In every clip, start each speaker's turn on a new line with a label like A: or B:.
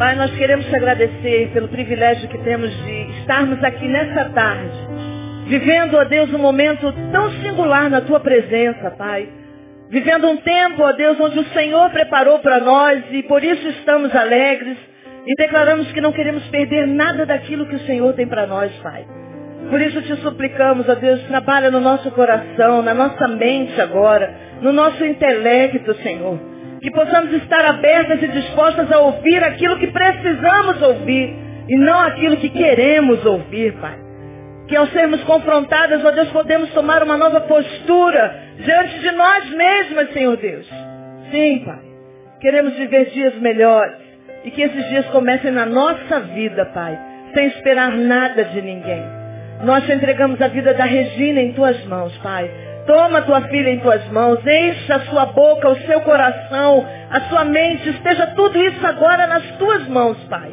A: Pai, nós queremos te agradecer pelo privilégio que temos de estarmos aqui nessa tarde, vivendo, ó Deus, um momento tão singular na tua presença, Pai. Vivendo um tempo, ó Deus, onde o Senhor preparou para nós e por isso estamos alegres e declaramos que não queremos perder nada daquilo que o Senhor tem para nós, Pai. Por isso te suplicamos, ó Deus, trabalha no nosso coração, na nossa mente agora, no nosso intelecto, Senhor que possamos estar abertas e dispostas a ouvir aquilo que precisamos ouvir e não aquilo que queremos ouvir, Pai. Que ao sermos confrontadas, ó Deus, podemos tomar uma nova postura diante de nós mesmas, Senhor Deus. Sim, Pai. Queremos viver dias melhores e que esses dias comecem na nossa vida, Pai, sem esperar nada de ninguém. Nós te entregamos a vida da Regina em tuas mãos, Pai. Toma tua filha em tuas mãos, encha a sua boca, o seu coração, a sua mente, esteja tudo isso agora nas tuas mãos, Pai.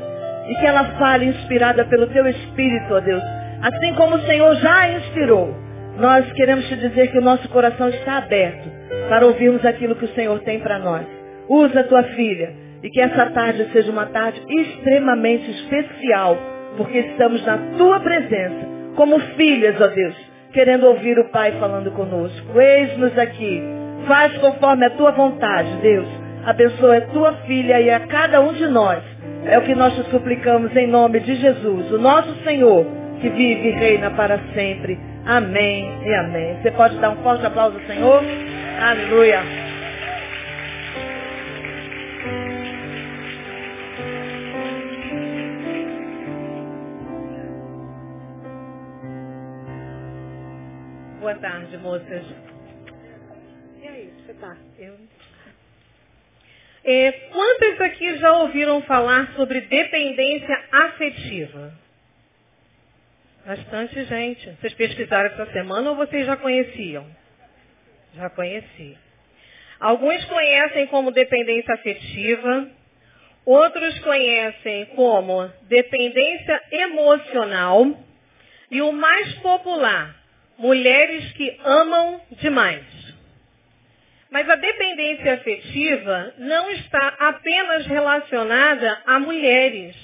A: E que ela fale inspirada pelo teu Espírito, ó Deus. Assim como o Senhor já inspirou. Nós queremos te dizer que o nosso coração está aberto para ouvirmos aquilo que o Senhor tem para nós. Usa a tua filha e que essa tarde seja uma tarde extremamente especial, porque estamos na tua presença, como filhas, ó Deus querendo ouvir o Pai falando conosco. Eis-nos aqui. Faz conforme a tua vontade, Deus. Abençoa a tua filha e a cada um de nós. É o que nós te suplicamos em nome de Jesus, o nosso Senhor, que vive e reina para sempre. Amém e amém. Você pode dar um forte aplauso ao Senhor? Aleluia. Boa tarde, moças. E aí, você tá? Eu...
B: É, quantas aqui já ouviram falar sobre dependência afetiva? Bastante gente. Vocês pesquisaram essa semana ou vocês já conheciam? Já conheciam. Alguns conhecem como dependência afetiva, outros conhecem como dependência emocional e o mais popular, mulheres que amam demais. Mas a dependência afetiva não está apenas relacionada a mulheres.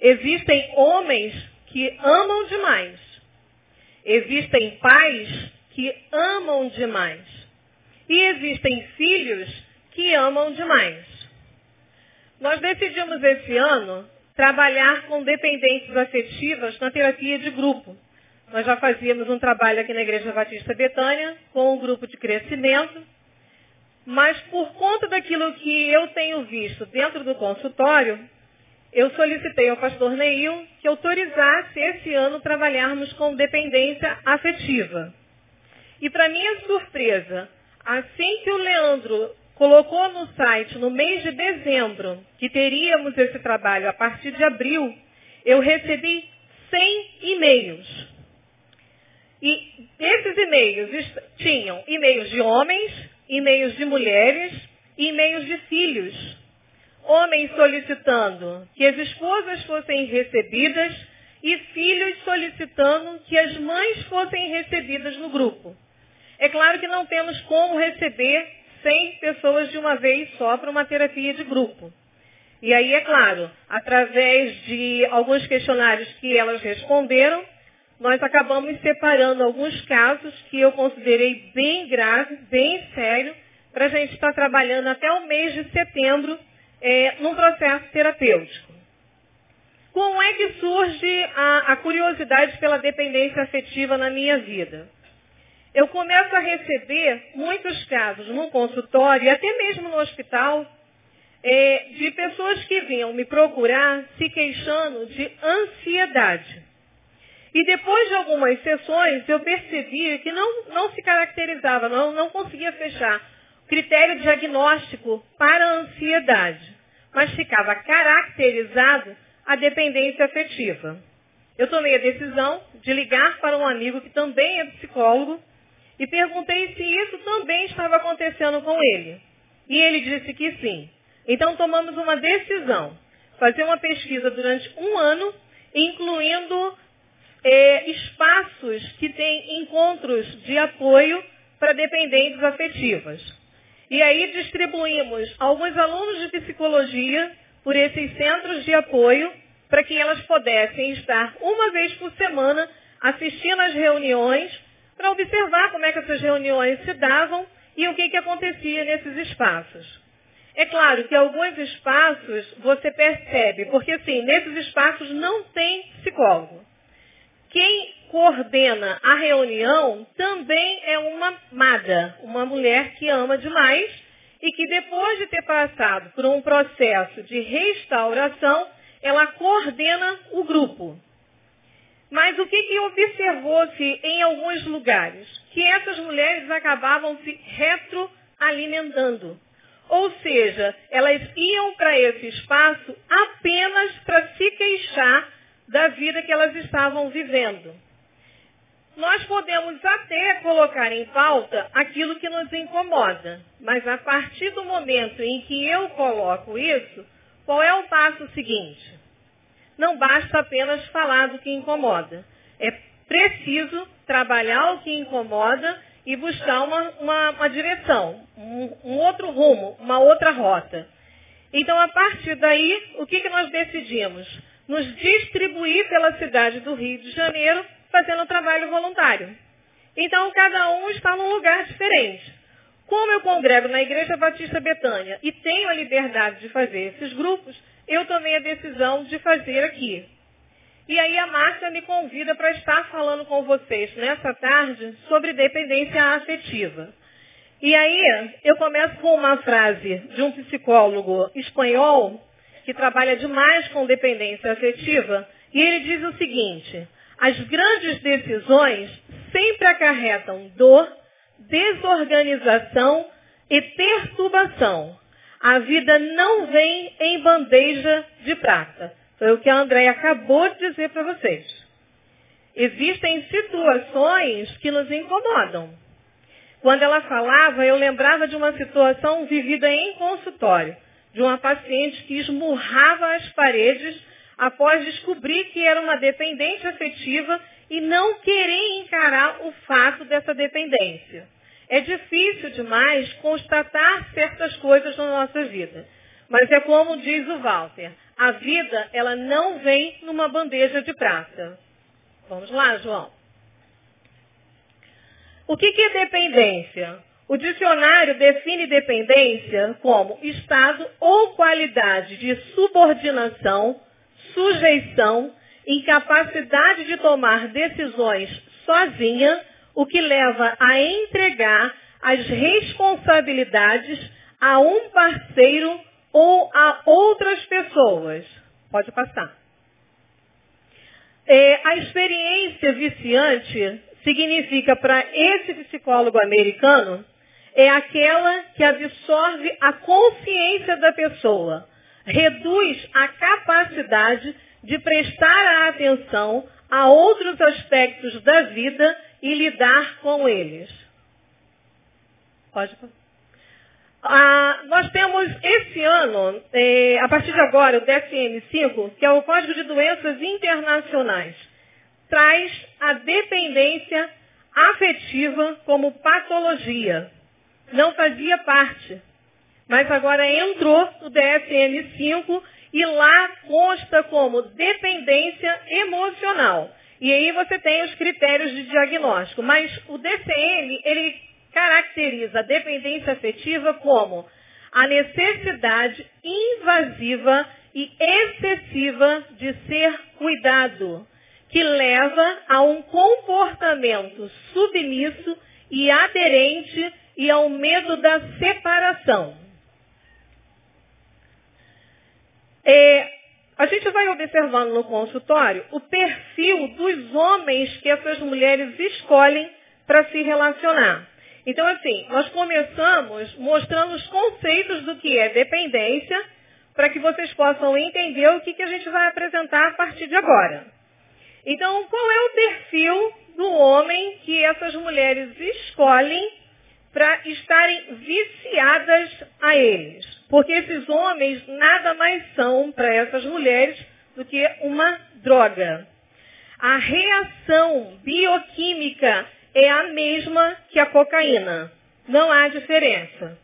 B: Existem homens que amam demais. Existem pais que amam demais. E existem filhos que amam demais. Nós decidimos esse ano trabalhar com dependências afetivas na terapia de grupo. Nós já fazíamos um trabalho aqui na Igreja Batista Betânia com um grupo de crescimento, mas por conta daquilo que eu tenho visto dentro do consultório, eu solicitei ao pastor Neil que autorizasse esse ano trabalharmos com dependência afetiva. E para minha surpresa, assim que o Leandro colocou no site no mês de dezembro que teríamos esse trabalho a partir de abril, eu recebi 100 e-mails e esses e-mails tinham e-mails de homens, e-mails de mulheres e e-mails de filhos. Homens solicitando que as esposas fossem recebidas e filhos solicitando que as mães fossem recebidas no grupo. É claro que não temos como receber 100 pessoas de uma vez só para uma terapia de grupo. E aí, é claro, através de alguns questionários que elas responderam, nós acabamos separando alguns casos que eu considerei bem graves, bem sério, para a gente estar trabalhando até o mês de setembro é, num processo terapêutico. Como é que surge a, a curiosidade pela dependência afetiva na minha vida? Eu começo a receber muitos casos no consultório e até mesmo no hospital é, de pessoas que vinham me procurar se queixando de ansiedade. E depois de algumas sessões, eu percebi que não, não se caracterizava, não, não conseguia fechar critério diagnóstico para a ansiedade, mas ficava caracterizado a dependência afetiva. Eu tomei a decisão de ligar para um amigo que também é psicólogo e perguntei se isso também estava acontecendo com ele. E ele disse que sim. Então tomamos uma decisão, fazer uma pesquisa durante um ano, incluindo é, espaços que têm encontros de apoio para dependentes afetivas. E aí distribuímos alguns alunos de psicologia por esses centros de apoio para que elas pudessem estar uma vez por semana assistindo às reuniões para observar como é que essas reuniões se davam e o que, que acontecia nesses espaços. É claro que alguns espaços você percebe, porque assim, nesses espaços não tem psicólogo. Quem coordena a reunião também é uma mada, uma mulher que ama demais e que depois de ter passado por um processo de restauração, ela coordena o grupo. Mas o que, que observou-se em alguns lugares? Que essas mulheres acabavam se retroalimentando. Ou seja, elas iam para esse espaço apenas para se queixar da vida que elas estavam vivendo. Nós podemos até colocar em pauta aquilo que nos incomoda, mas a partir do momento em que eu coloco isso, qual é o passo seguinte? Não basta apenas falar do que incomoda. É preciso trabalhar o que incomoda e buscar uma, uma, uma direção, um, um, outro rumo, uma outra rota. Então, a partir daí, o que, que nós decidimos? Nos distribuir pela cidade do Rio de Janeiro, fazendo trabalho voluntário. Então, cada um está num lugar diferente. Como eu congrego na Igreja Batista Betânia e tenho a liberdade de fazer esses grupos, eu tomei a decisão de fazer aqui. E aí a Márcia me convida para estar falando com vocês nessa tarde sobre dependência afetiva. E aí eu começo com uma frase de um psicólogo espanhol que trabalha demais com dependência afetiva, e ele diz o seguinte: as grandes decisões sempre acarretam dor, desorganização e perturbação. A vida não vem em bandeja de prata. Foi o que a Andréia acabou de dizer para vocês. Existem situações que nos incomodam. Quando ela falava, eu lembrava de uma situação vivida em consultório, de uma paciente que esmurrava as paredes após descobrir que era uma dependente afetiva e não querer encarar o fato dessa dependência. É difícil demais constatar certas coisas na nossa vida. Mas é como diz o Walter, a vida, ela não vem numa bandeja de prata. Vamos lá, João. O que, que é dependência? O dicionário define dependência como estado ou qualidade de subordinação, sujeição, incapacidade de tomar decisões sozinha, o que leva a entregar as responsabilidades a um parceiro ou a outras pessoas. Pode passar. É, a experiência viciante significa para esse psicólogo americano é aquela que absorve a consciência da pessoa, reduz a capacidade de prestar a atenção a outros aspectos da vida e lidar com eles. Pode. Ah, nós temos esse ano, eh, a partir de agora, o DSM-5, que é o Código de Doenças Internacionais, traz a dependência afetiva como patologia. Não fazia parte, mas agora entrou no DSM-5 e lá consta como dependência emocional. E aí você tem os critérios de diagnóstico. Mas o DCM, ele caracteriza a dependência afetiva como a necessidade invasiva e excessiva de ser cuidado, que leva a um comportamento submisso e aderente e ao medo da separação. É, a gente vai observando no consultório o perfil dos homens que essas mulheres escolhem para se relacionar. Então, assim, nós começamos mostrando os conceitos do que é dependência, para que vocês possam entender o que, que a gente vai apresentar a partir de agora. Então, qual é o perfil do homem que essas mulheres escolhem para estarem viciadas a eles? Porque esses homens nada mais são para essas mulheres do que uma droga. A reação bioquímica é a mesma que a cocaína. Não há diferença.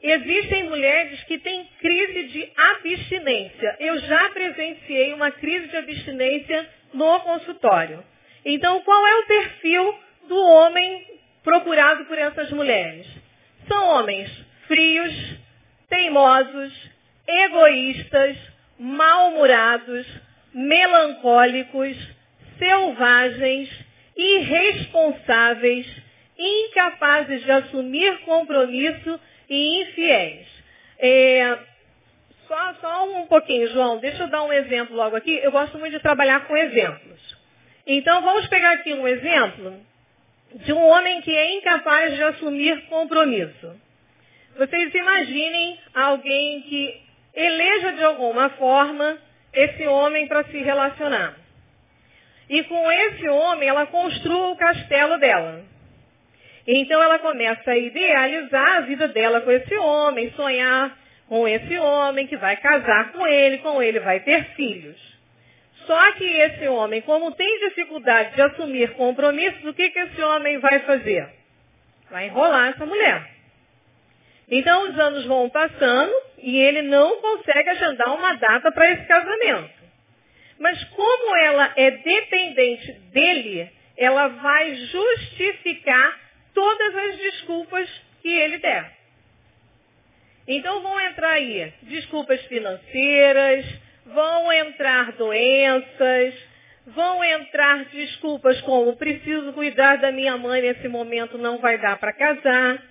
B: Existem mulheres que têm crise de abstinência. Eu já presenciei uma crise de abstinência no consultório. Então, qual é o perfil do homem procurado por essas mulheres? São homens frios, teimosos, egoístas, mal-humorados, melancólicos, selvagens, irresponsáveis, incapazes de assumir compromisso e infiéis. É, só, só um pouquinho, João, deixa eu dar um exemplo logo aqui. Eu gosto muito de trabalhar com exemplos. Então vamos pegar aqui um exemplo de um homem que é incapaz de assumir compromisso. Vocês imaginem alguém que eleja de alguma forma esse homem para se relacionar. E com esse homem ela construa o castelo dela. Então ela começa a idealizar a vida dela com esse homem, sonhar com esse homem que vai casar com ele, com ele vai ter filhos. Só que esse homem, como tem dificuldade de assumir compromissos, o que, que esse homem vai fazer? Vai enrolar essa mulher. Então os anos vão passando e ele não consegue agendar uma data para esse casamento. Mas como ela é dependente dele, ela vai justificar todas as desculpas que ele der. Então vão entrar aí desculpas financeiras, vão entrar doenças, vão entrar desculpas como preciso cuidar da minha mãe nesse momento, não vai dar para casar.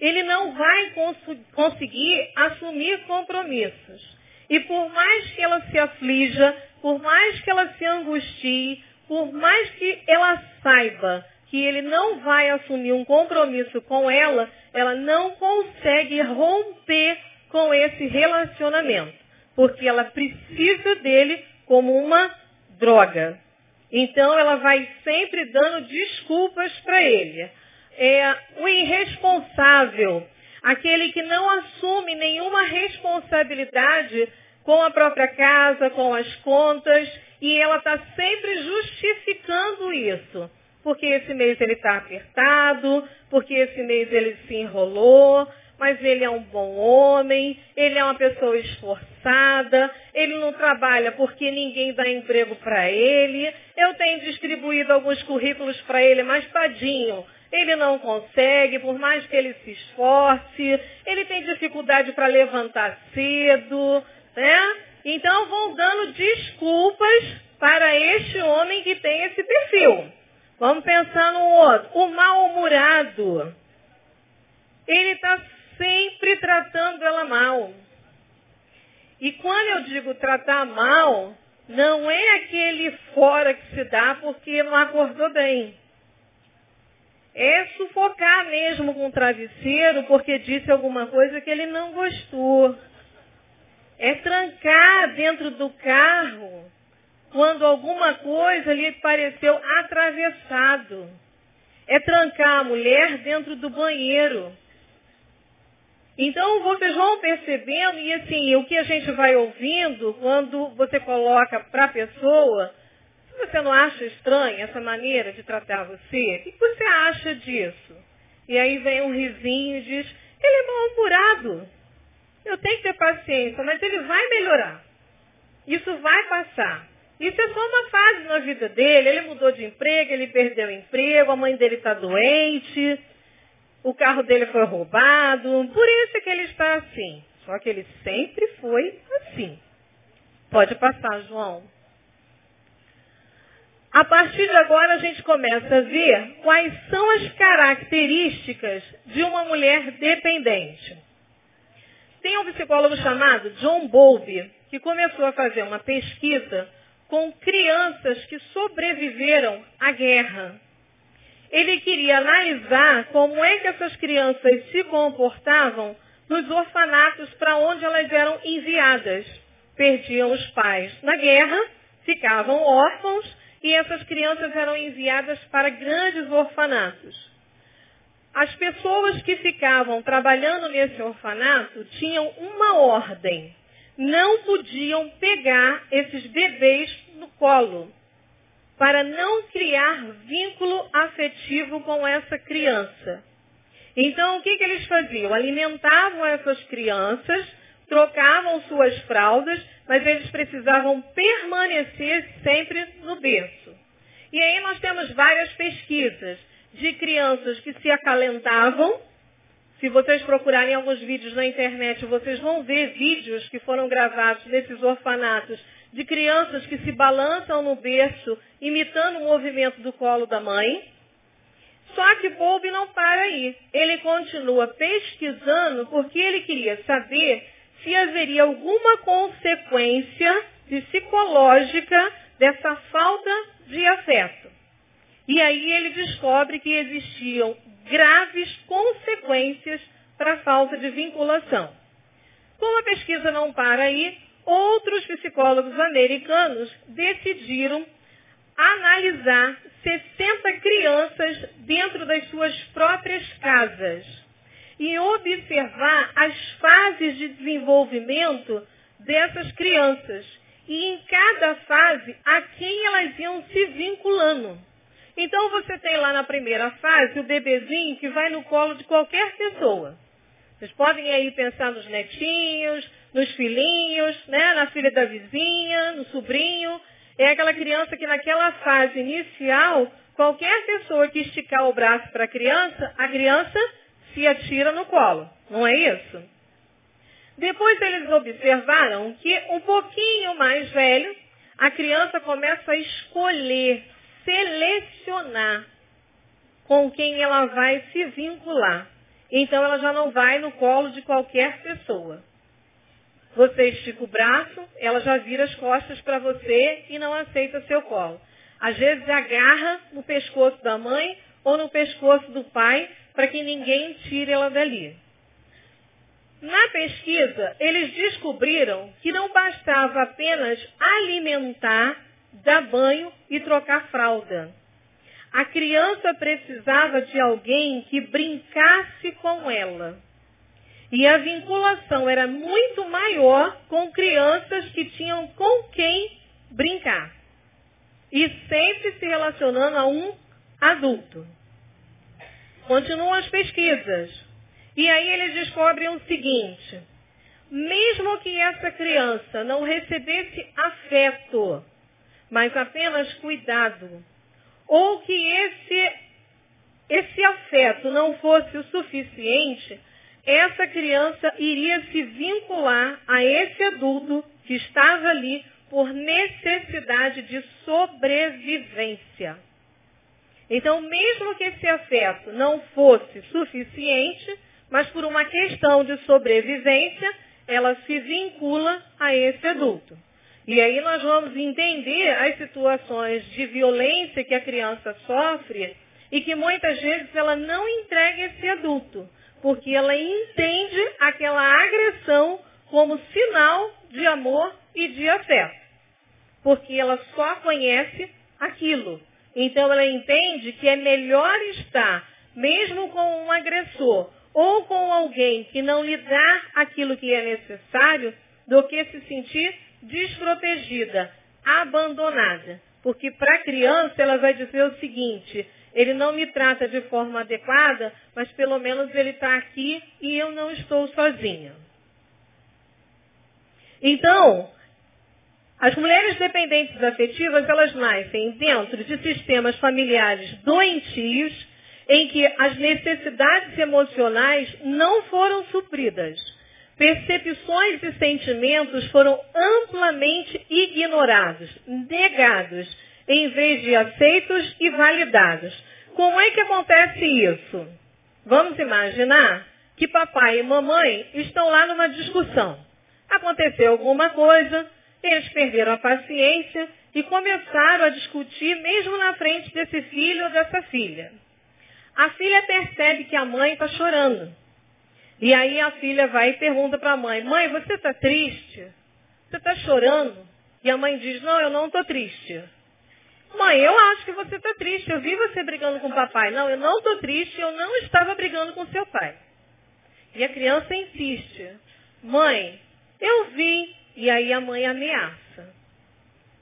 B: Ele não vai cons conseguir assumir compromissos. E por mais que ela se aflija, por mais que ela se angustie, por mais que ela saiba que ele não vai assumir um compromisso com ela, ela não consegue romper com esse relacionamento, porque ela precisa dele como uma droga. Então ela vai sempre dando desculpas para ele. É o irresponsável, aquele que não assume nenhuma responsabilidade com a própria casa, com as contas, e ela está sempre justificando isso porque esse mês ele está apertado, porque esse mês ele se enrolou, mas ele é um bom homem, ele é uma pessoa esforçada, ele não trabalha porque ninguém dá emprego para ele. Eu tenho distribuído alguns currículos para ele, mas tadinho, ele não consegue, por mais que ele se esforce, ele tem dificuldade para levantar cedo, né? Então vão dando desculpas para este homem que tem esse perfil. Vamos pensar no outro. O mal-humorado. Ele está sempre tratando ela mal. E quando eu digo tratar mal, não é aquele fora que se dá porque não acordou bem. É sufocar mesmo com o travesseiro porque disse alguma coisa que ele não gostou. É trancar dentro do carro quando alguma coisa lhe pareceu atravessado. É trancar a mulher dentro do banheiro. Então vocês vão percebendo, e assim, o que a gente vai ouvindo quando você coloca para a pessoa, se você não acha estranha essa maneira de tratar você, o que você acha disso? E aí vem um risinho e diz, ele é mal-humorado. Eu tenho que ter paciência, mas ele vai melhorar. Isso vai passar. Isso é só uma fase na vida dele. Ele mudou de emprego, ele perdeu o emprego, a mãe dele está doente, o carro dele foi roubado. Por isso é que ele está assim. Só que ele sempre foi assim. Pode passar, João. A partir de agora a gente começa a ver quais são as características de uma mulher dependente. Tem um psicólogo chamado John Bowlby que começou a fazer uma pesquisa com crianças que sobreviveram à guerra. Ele queria analisar como é que essas crianças se comportavam nos orfanatos para onde elas eram enviadas. Perdiam os pais na guerra, ficavam órfãos e essas crianças eram enviadas para grandes orfanatos. As pessoas que ficavam trabalhando nesse orfanato tinham uma ordem não podiam pegar esses bebês no colo, para não criar vínculo afetivo com essa criança. Então, o que, que eles faziam? Alimentavam essas crianças, trocavam suas fraldas, mas eles precisavam permanecer sempre no berço. E aí nós temos várias pesquisas de crianças que se acalentavam. Se vocês procurarem alguns vídeos na internet, vocês vão ver vídeos que foram gravados nesses orfanatos de crianças que se balançam no berço, imitando o movimento do colo da mãe. Só que Bob não para aí. Ele continua pesquisando porque ele queria saber se haveria alguma consequência psicológica dessa falta de afeto. E aí ele descobre que existiam graves consequências para a falta de vinculação. Como a pesquisa não para aí, outros psicólogos americanos decidiram analisar 60 crianças dentro das suas próprias casas e observar as fases de desenvolvimento dessas crianças e em cada fase a quem elas iam se vinculando. Então você tem lá na primeira fase o bebezinho que vai no colo de qualquer pessoa. Vocês podem aí pensar nos netinhos, nos filhinhos, né, na filha da vizinha, no sobrinho. É aquela criança que naquela fase inicial, qualquer pessoa que esticar o braço para a criança, a criança se atira no colo. Não é isso? Depois eles observaram que um pouquinho mais velho, a criança começa a escolher, selecionar com quem ela vai se vincular. Então ela já não vai no colo de qualquer pessoa. Você estica o braço, ela já vira as costas para você e não aceita seu colo. Às vezes agarra no pescoço da mãe ou no pescoço do pai para que ninguém tire ela dali. Na pesquisa, eles descobriram que não bastava apenas alimentar, dar banho e trocar fralda. A criança precisava de alguém que brincasse com ela. E a vinculação era muito maior com crianças que tinham com quem brincar. E sempre se relacionando a um adulto. Continuam as pesquisas. E aí eles descobrem o seguinte, mesmo que essa criança não recebesse afeto, mas apenas cuidado, ou que esse, esse afeto não fosse o suficiente, essa criança iria se vincular a esse adulto que estava ali por necessidade de sobrevivência. Então, mesmo que esse afeto não fosse suficiente, mas por uma questão de sobrevivência, ela se vincula a esse adulto. E aí nós vamos entender as situações de violência que a criança sofre e que muitas vezes ela não entrega esse adulto, porque ela entende aquela agressão como sinal de amor e de afeto. Porque ela só conhece aquilo. Então ela entende que é melhor estar, mesmo com um agressor, ou com alguém que não lhe dá aquilo que é necessário, do que se sentir desprotegida, abandonada. Porque para a criança ela vai dizer o seguinte, ele não me trata de forma adequada, mas pelo menos ele está aqui e eu não estou sozinha. Então, as mulheres dependentes afetivas, elas nascem dentro de sistemas familiares doentios, em que as necessidades emocionais não foram supridas. Percepções e sentimentos foram amplamente ignorados, negados, em vez de aceitos e validados. Como é que acontece isso? Vamos imaginar que papai e mamãe estão lá numa discussão. Aconteceu alguma coisa, eles perderam a paciência e começaram a discutir mesmo na frente desse filho ou dessa filha. A filha percebe que a mãe está chorando. E aí a filha vai e pergunta para a mãe, mãe, você está triste? Você está chorando? E a mãe diz, não, eu não estou triste. Mãe, eu acho que você está triste. Eu vi você brigando com o papai. Não, eu não estou triste. Eu não estava brigando com seu pai. E a criança insiste. Mãe, eu vi. E aí a mãe ameaça.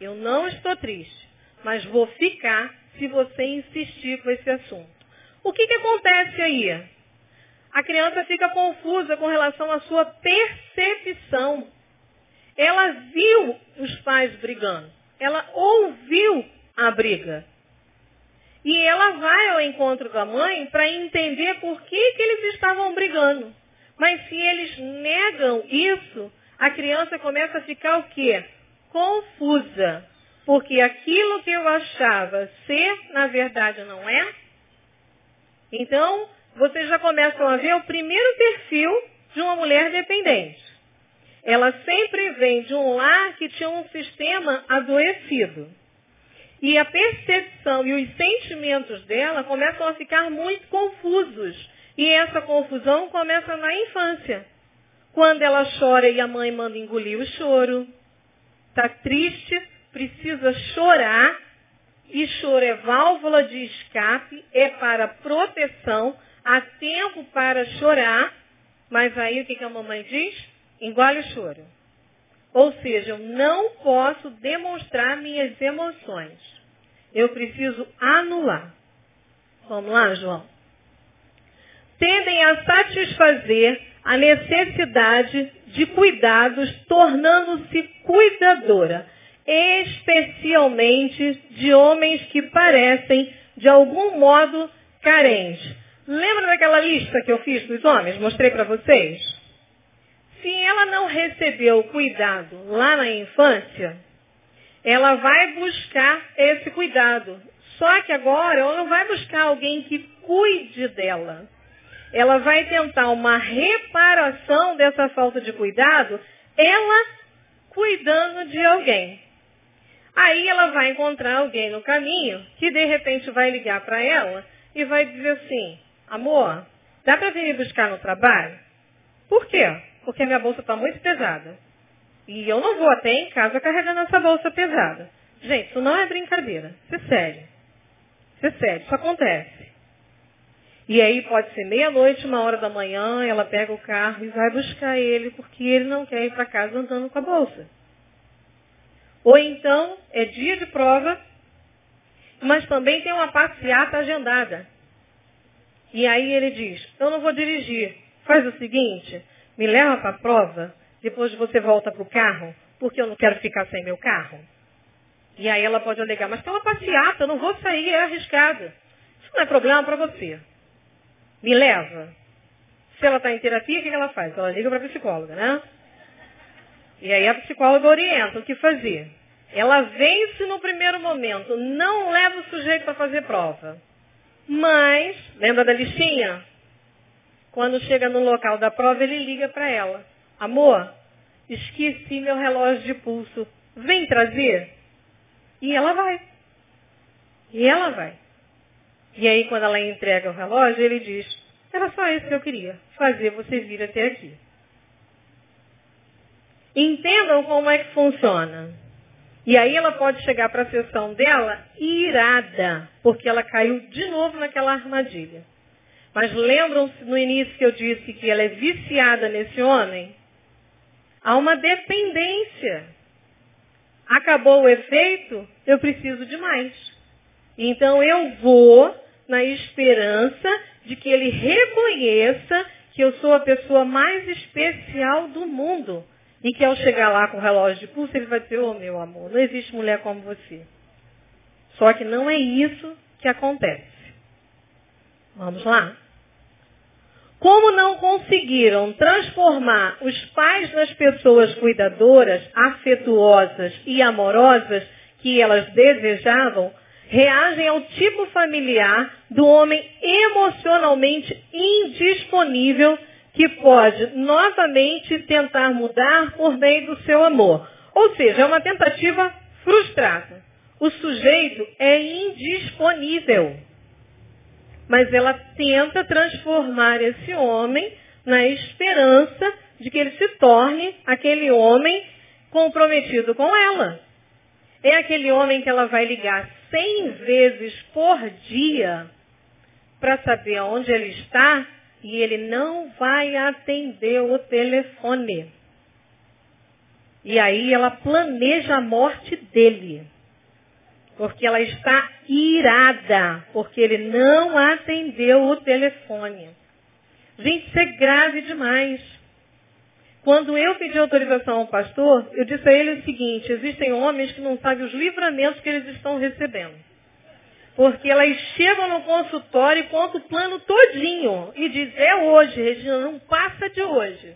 B: Eu não estou triste, mas vou ficar se você insistir com esse assunto. O que, que acontece aí? a criança fica confusa com relação à sua percepção. Ela viu os pais brigando. Ela ouviu a briga. E ela vai ao encontro da mãe para entender por que, que eles estavam brigando. Mas se eles negam isso, a criança começa a ficar o quê? Confusa. Porque aquilo que eu achava ser, na verdade, não é. Então, vocês já começam a ver o primeiro perfil de uma mulher dependente. Ela sempre vem de um lar que tinha um sistema adoecido. E a percepção e os sentimentos dela começam a ficar muito confusos. E essa confusão começa na infância. Quando ela chora e a mãe manda engolir o choro. Está triste, precisa chorar. E choro é válvula de escape, é para proteção. Há tempo para chorar. Mas aí o que, que a mamãe diz? Engole o choro. Ou seja, eu não posso demonstrar minhas emoções. Eu preciso anular. Vamos lá, João? Tendem a satisfazer a necessidade de cuidados, tornando-se cuidadora, especialmente de homens que parecem, de algum modo, carentes. Lembra daquela lista que eu fiz dos homens? Mostrei para vocês? Se ela não recebeu cuidado lá na infância, ela vai buscar esse cuidado. Só que agora ela não vai buscar alguém que cuide dela. Ela vai tentar uma reparação dessa falta de cuidado, ela cuidando de alguém. Aí ela vai encontrar alguém no caminho que de repente vai ligar para ela e vai dizer assim, amor, dá para vir me buscar no trabalho? Por quê? porque minha bolsa está muito pesada. E eu não vou até em casa carregando essa bolsa pesada. Gente, isso não é brincadeira. Isso é sério. Isso é sério. Isso acontece. E aí pode ser meia-noite, uma hora da manhã, ela pega o carro e vai buscar ele porque ele não quer ir para casa andando com a bolsa. Ou então é dia de prova, mas também tem uma passeata agendada. E aí ele diz, eu não vou dirigir. Faz o seguinte, me leva para a prova, depois você volta para o carro, porque eu não quero ficar sem meu carro. E aí ela pode alegar, mas tem uma passeata, eu não vou sair, é arriscado. Isso não é problema para você. Me leva. Se ela está em terapia, o que ela faz? Ela liga para a psicóloga, né? E aí a psicóloga orienta o que fazer. Ela vence no primeiro momento, não leva o sujeito para fazer prova. Mas, lembra da listinha? Quando chega no local da prova, ele liga para ela. Amor, esqueci meu relógio de pulso. Vem trazer? E ela vai. E ela vai. E aí, quando ela entrega o relógio, ele diz, era só isso que eu queria, fazer você vir até aqui. Entendam como é que funciona. E aí ela pode chegar para a sessão dela irada, porque ela caiu de novo naquela armadilha. Mas lembram-se no início que eu disse que ela é viciada nesse homem? Há uma dependência. Acabou o efeito, eu preciso de mais. Então eu vou na esperança de que ele reconheça que eu sou a pessoa mais especial do mundo. E que ao chegar lá com o relógio de pulso, ele vai dizer, ô oh, meu amor, não existe mulher como você. Só que não é isso que acontece. Vamos lá? Como não conseguiram transformar os pais nas pessoas cuidadoras, afetuosas e amorosas que elas desejavam, reagem ao tipo familiar do homem emocionalmente indisponível que pode novamente tentar mudar por meio do seu amor. Ou seja, é uma tentativa frustrada. O sujeito é indisponível mas ela tenta transformar esse homem na esperança de que ele se torne aquele homem comprometido com ela. É aquele homem que ela vai ligar cem vezes por dia para saber onde ele está e ele não vai atender o telefone. E aí ela planeja a morte dele. Porque ela está irada, porque ele não atendeu o telefone. Gente, isso é grave demais. Quando eu pedi autorização ao pastor, eu disse a ele o seguinte, existem homens que não sabem os livramentos que eles estão recebendo. Porque elas chegam no consultório e contam o plano todinho. E diz, é hoje, Regina, não passa de hoje.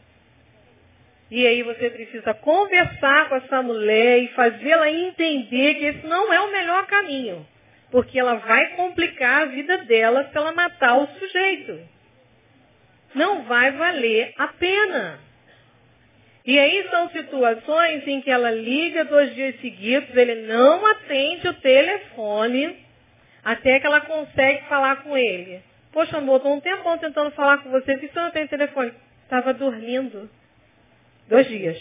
B: E aí você precisa conversar com essa mulher e fazê-la entender que esse não é o melhor caminho. Porque ela vai complicar a vida dela se ela matar o sujeito. Não vai valer a pena. E aí são situações em que ela liga dois dias seguidos, ele não atende o telefone, até que ela consegue falar com ele. Poxa, amor, estou um tempão tentando falar com você, por que você não tem telefone? Estava dormindo. Dois dias.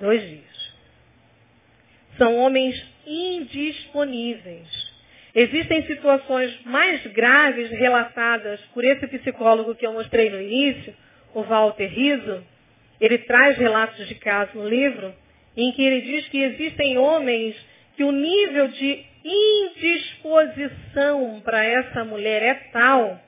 B: Dois dias. São homens indisponíveis. Existem situações mais graves relatadas por esse psicólogo que eu mostrei no início, o Walter Rizzo, ele traz relatos de casos no livro em que ele diz que existem homens que o nível de indisposição para essa mulher é tal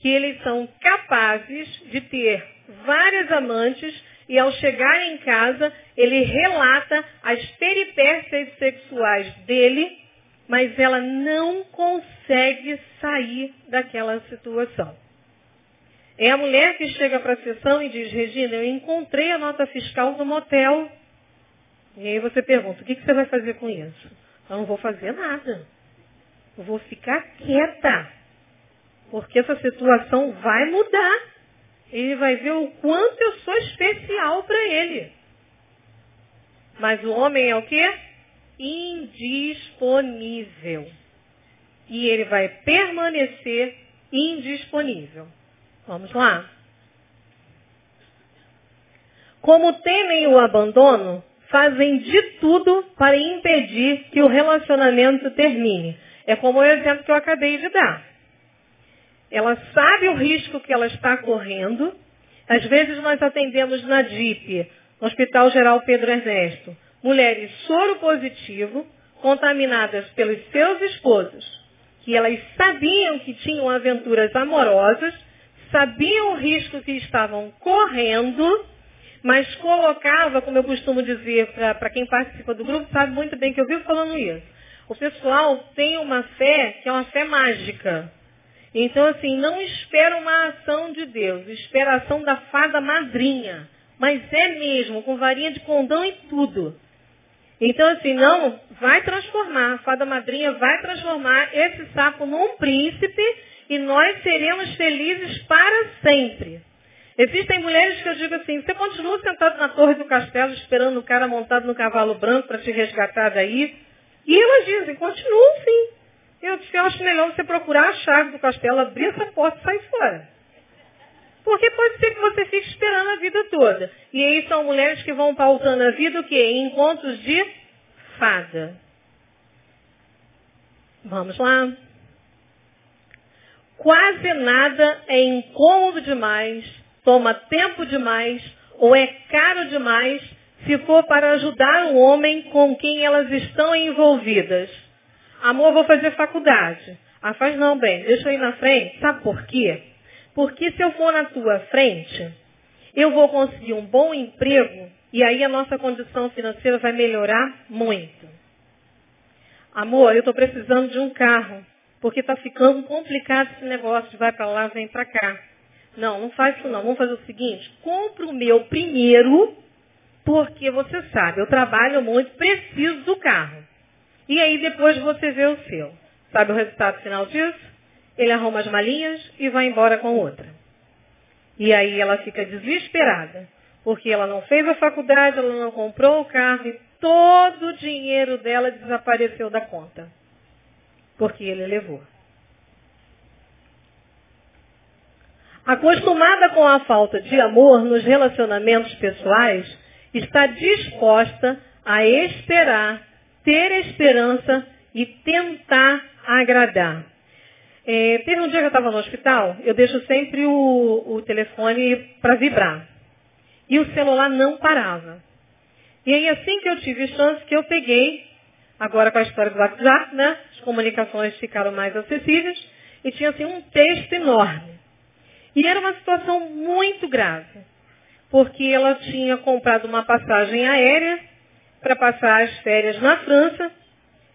B: que eles são capazes de ter várias amantes e ao chegar em casa ele relata as peripécias sexuais dele, mas ela não consegue sair daquela situação. É a mulher que chega para a sessão e diz, Regina, eu encontrei a nota fiscal no motel. E aí você pergunta, o que, você vai fazer com isso? Eu não vou fazer nada. Eu vou ficar quieta. Porque essa situação vai mudar. Ele vai ver o quanto eu sou especial para ele. Mas o homem é o quê? Indisponível. E ele vai permanecer indisponível. Vamos lá. Como temem o abandono, fazem de tudo para impedir que o relacionamento termine. É como o exemplo que eu acabei de dar. Ela sabe o risco que ela está correndo. Às vezes nós atendemos na DIP, no Hospital Geral Pedro Ernesto, mulheres soro positivo, contaminadas pelos seus esposos, que elas sabiam que tinham aventuras amorosas, sabiam o risco que estavam correndo, mas colocava, como eu costumo dizer para quem participa do grupo, sabe muito bem que eu vivo falando isso. O pessoal tem uma fé que é uma fé mágica. Então, assim, não espera uma ação de Deus, espera a ação da fada madrinha. Mas é mesmo, com varinha de condão e tudo. Então, assim, não, vai transformar, a fada madrinha vai transformar esse sapo num príncipe e nós seremos felizes para sempre. Existem mulheres que eu digo assim, você continua sentado na torre do castelo esperando o cara montado no cavalo branco para te resgatar daí? E elas dizem, continuam sim. Eu, disse, eu acho melhor você procurar a chave do castelo, abrir essa porta e sair fora. Porque pode ser que você fique esperando a vida toda. E aí são mulheres que vão pautando a vida o quê? Em encontros de fada. Vamos lá. Quase nada é incômodo demais, toma tempo demais ou é caro demais se for para ajudar o homem com quem elas estão envolvidas. Amor, vou fazer faculdade. Ah, faz não, bem, deixa eu ir na frente. Sabe por quê? Porque se eu for na tua frente, eu vou conseguir um bom emprego e aí a nossa condição financeira vai melhorar muito. Amor, eu estou precisando de um carro porque está ficando complicado esse negócio de vai para lá, vem para cá. Não, não faz isso não. Vamos fazer o seguinte, compra o meu primeiro, porque você sabe, eu trabalho muito, preciso do carro. E aí depois você vê o seu. Sabe o resultado final disso? Ele arruma as malinhas e vai embora com outra. E aí ela fica desesperada, porque ela não fez a faculdade, ela não comprou o carro e todo o dinheiro dela desapareceu da conta porque ele levou. Acostumada com a falta de amor nos relacionamentos pessoais, está disposta a esperar, ter esperança e tentar agradar. É, teve um dia que eu estava no hospital, eu deixo sempre o, o telefone para vibrar. E o celular não parava. E aí assim que eu tive chance que eu peguei, agora com a história do WhatsApp, né? As comunicações ficaram mais acessíveis e tinha assim um texto enorme. E era uma situação muito grave, porque ela tinha comprado uma passagem aérea para passar as férias na França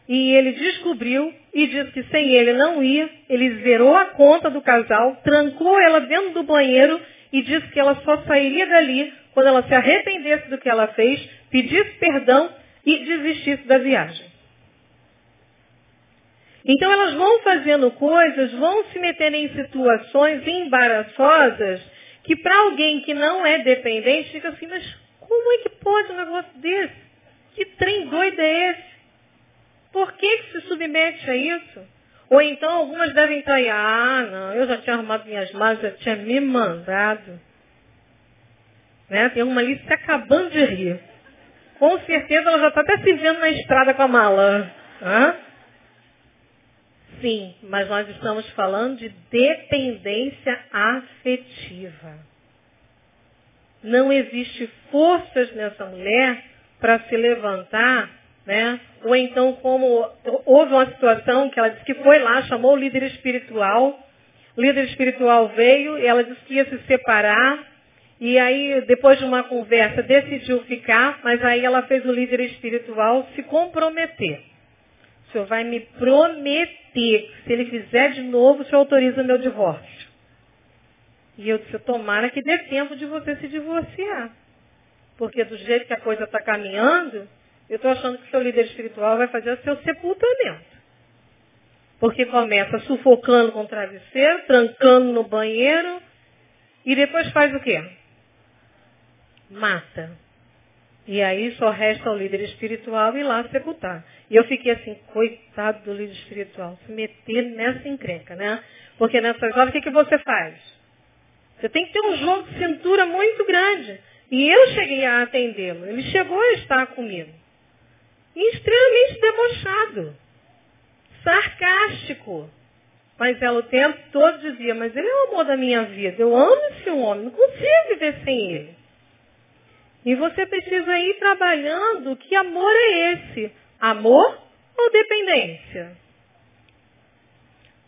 B: e ele descobriu e disse que sem ele não ia. Ele zerou a conta do casal, trancou ela dentro do banheiro e disse que ela só sairia dali quando ela se arrependesse do que ela fez, pedisse perdão e desistisse da viagem. Então elas vão fazendo coisas, vão se metendo em situações embaraçosas que para alguém que não é dependente fica assim, mas como é que pode um negócio desse? Que trem doido é esse? Por que, que se submete a isso? Ou então algumas devem aí, ah, não, eu já tinha arrumado minhas malas, já tinha me mandado. Né? Tem uma ali se acabando de rir. Com certeza ela já está até se vendo na estrada com a mala. Hã? Sim, mas nós estamos falando de dependência afetiva. Não existe forças nessa mulher para se levantar, né? Ou então como houve uma situação que ela disse que foi lá, chamou o líder espiritual, o líder espiritual veio e ela disse que ia se separar, e aí, depois de uma conversa, decidiu ficar, mas aí ela fez o líder espiritual se comprometer. O senhor vai me prometer que se ele fizer de novo, o senhor autoriza o meu divórcio. E eu disse, tomara que dê tempo de você se divorciar. Porque do jeito que a coisa está caminhando, eu estou achando que seu líder espiritual vai fazer o seu sepultamento. Porque começa sufocando com o travesseiro, trancando no banheiro, e depois faz o quê? Mata. E aí só resta o líder espiritual ir lá sepultar. E eu fiquei assim, coitado do líder espiritual, se meter nessa encrenca, né? Porque nessas horas o que, que você faz? Você tem que ter um jogo de cintura muito grande. E eu cheguei a atendê-lo. Ele chegou a estar comigo. E extremamente debochado. Sarcástico. Mas ela o tempo todo dizia, mas ele é o amor da minha vida. Eu amo esse homem, não consigo viver sem ele. E você precisa ir trabalhando que amor é esse? Amor ou dependência?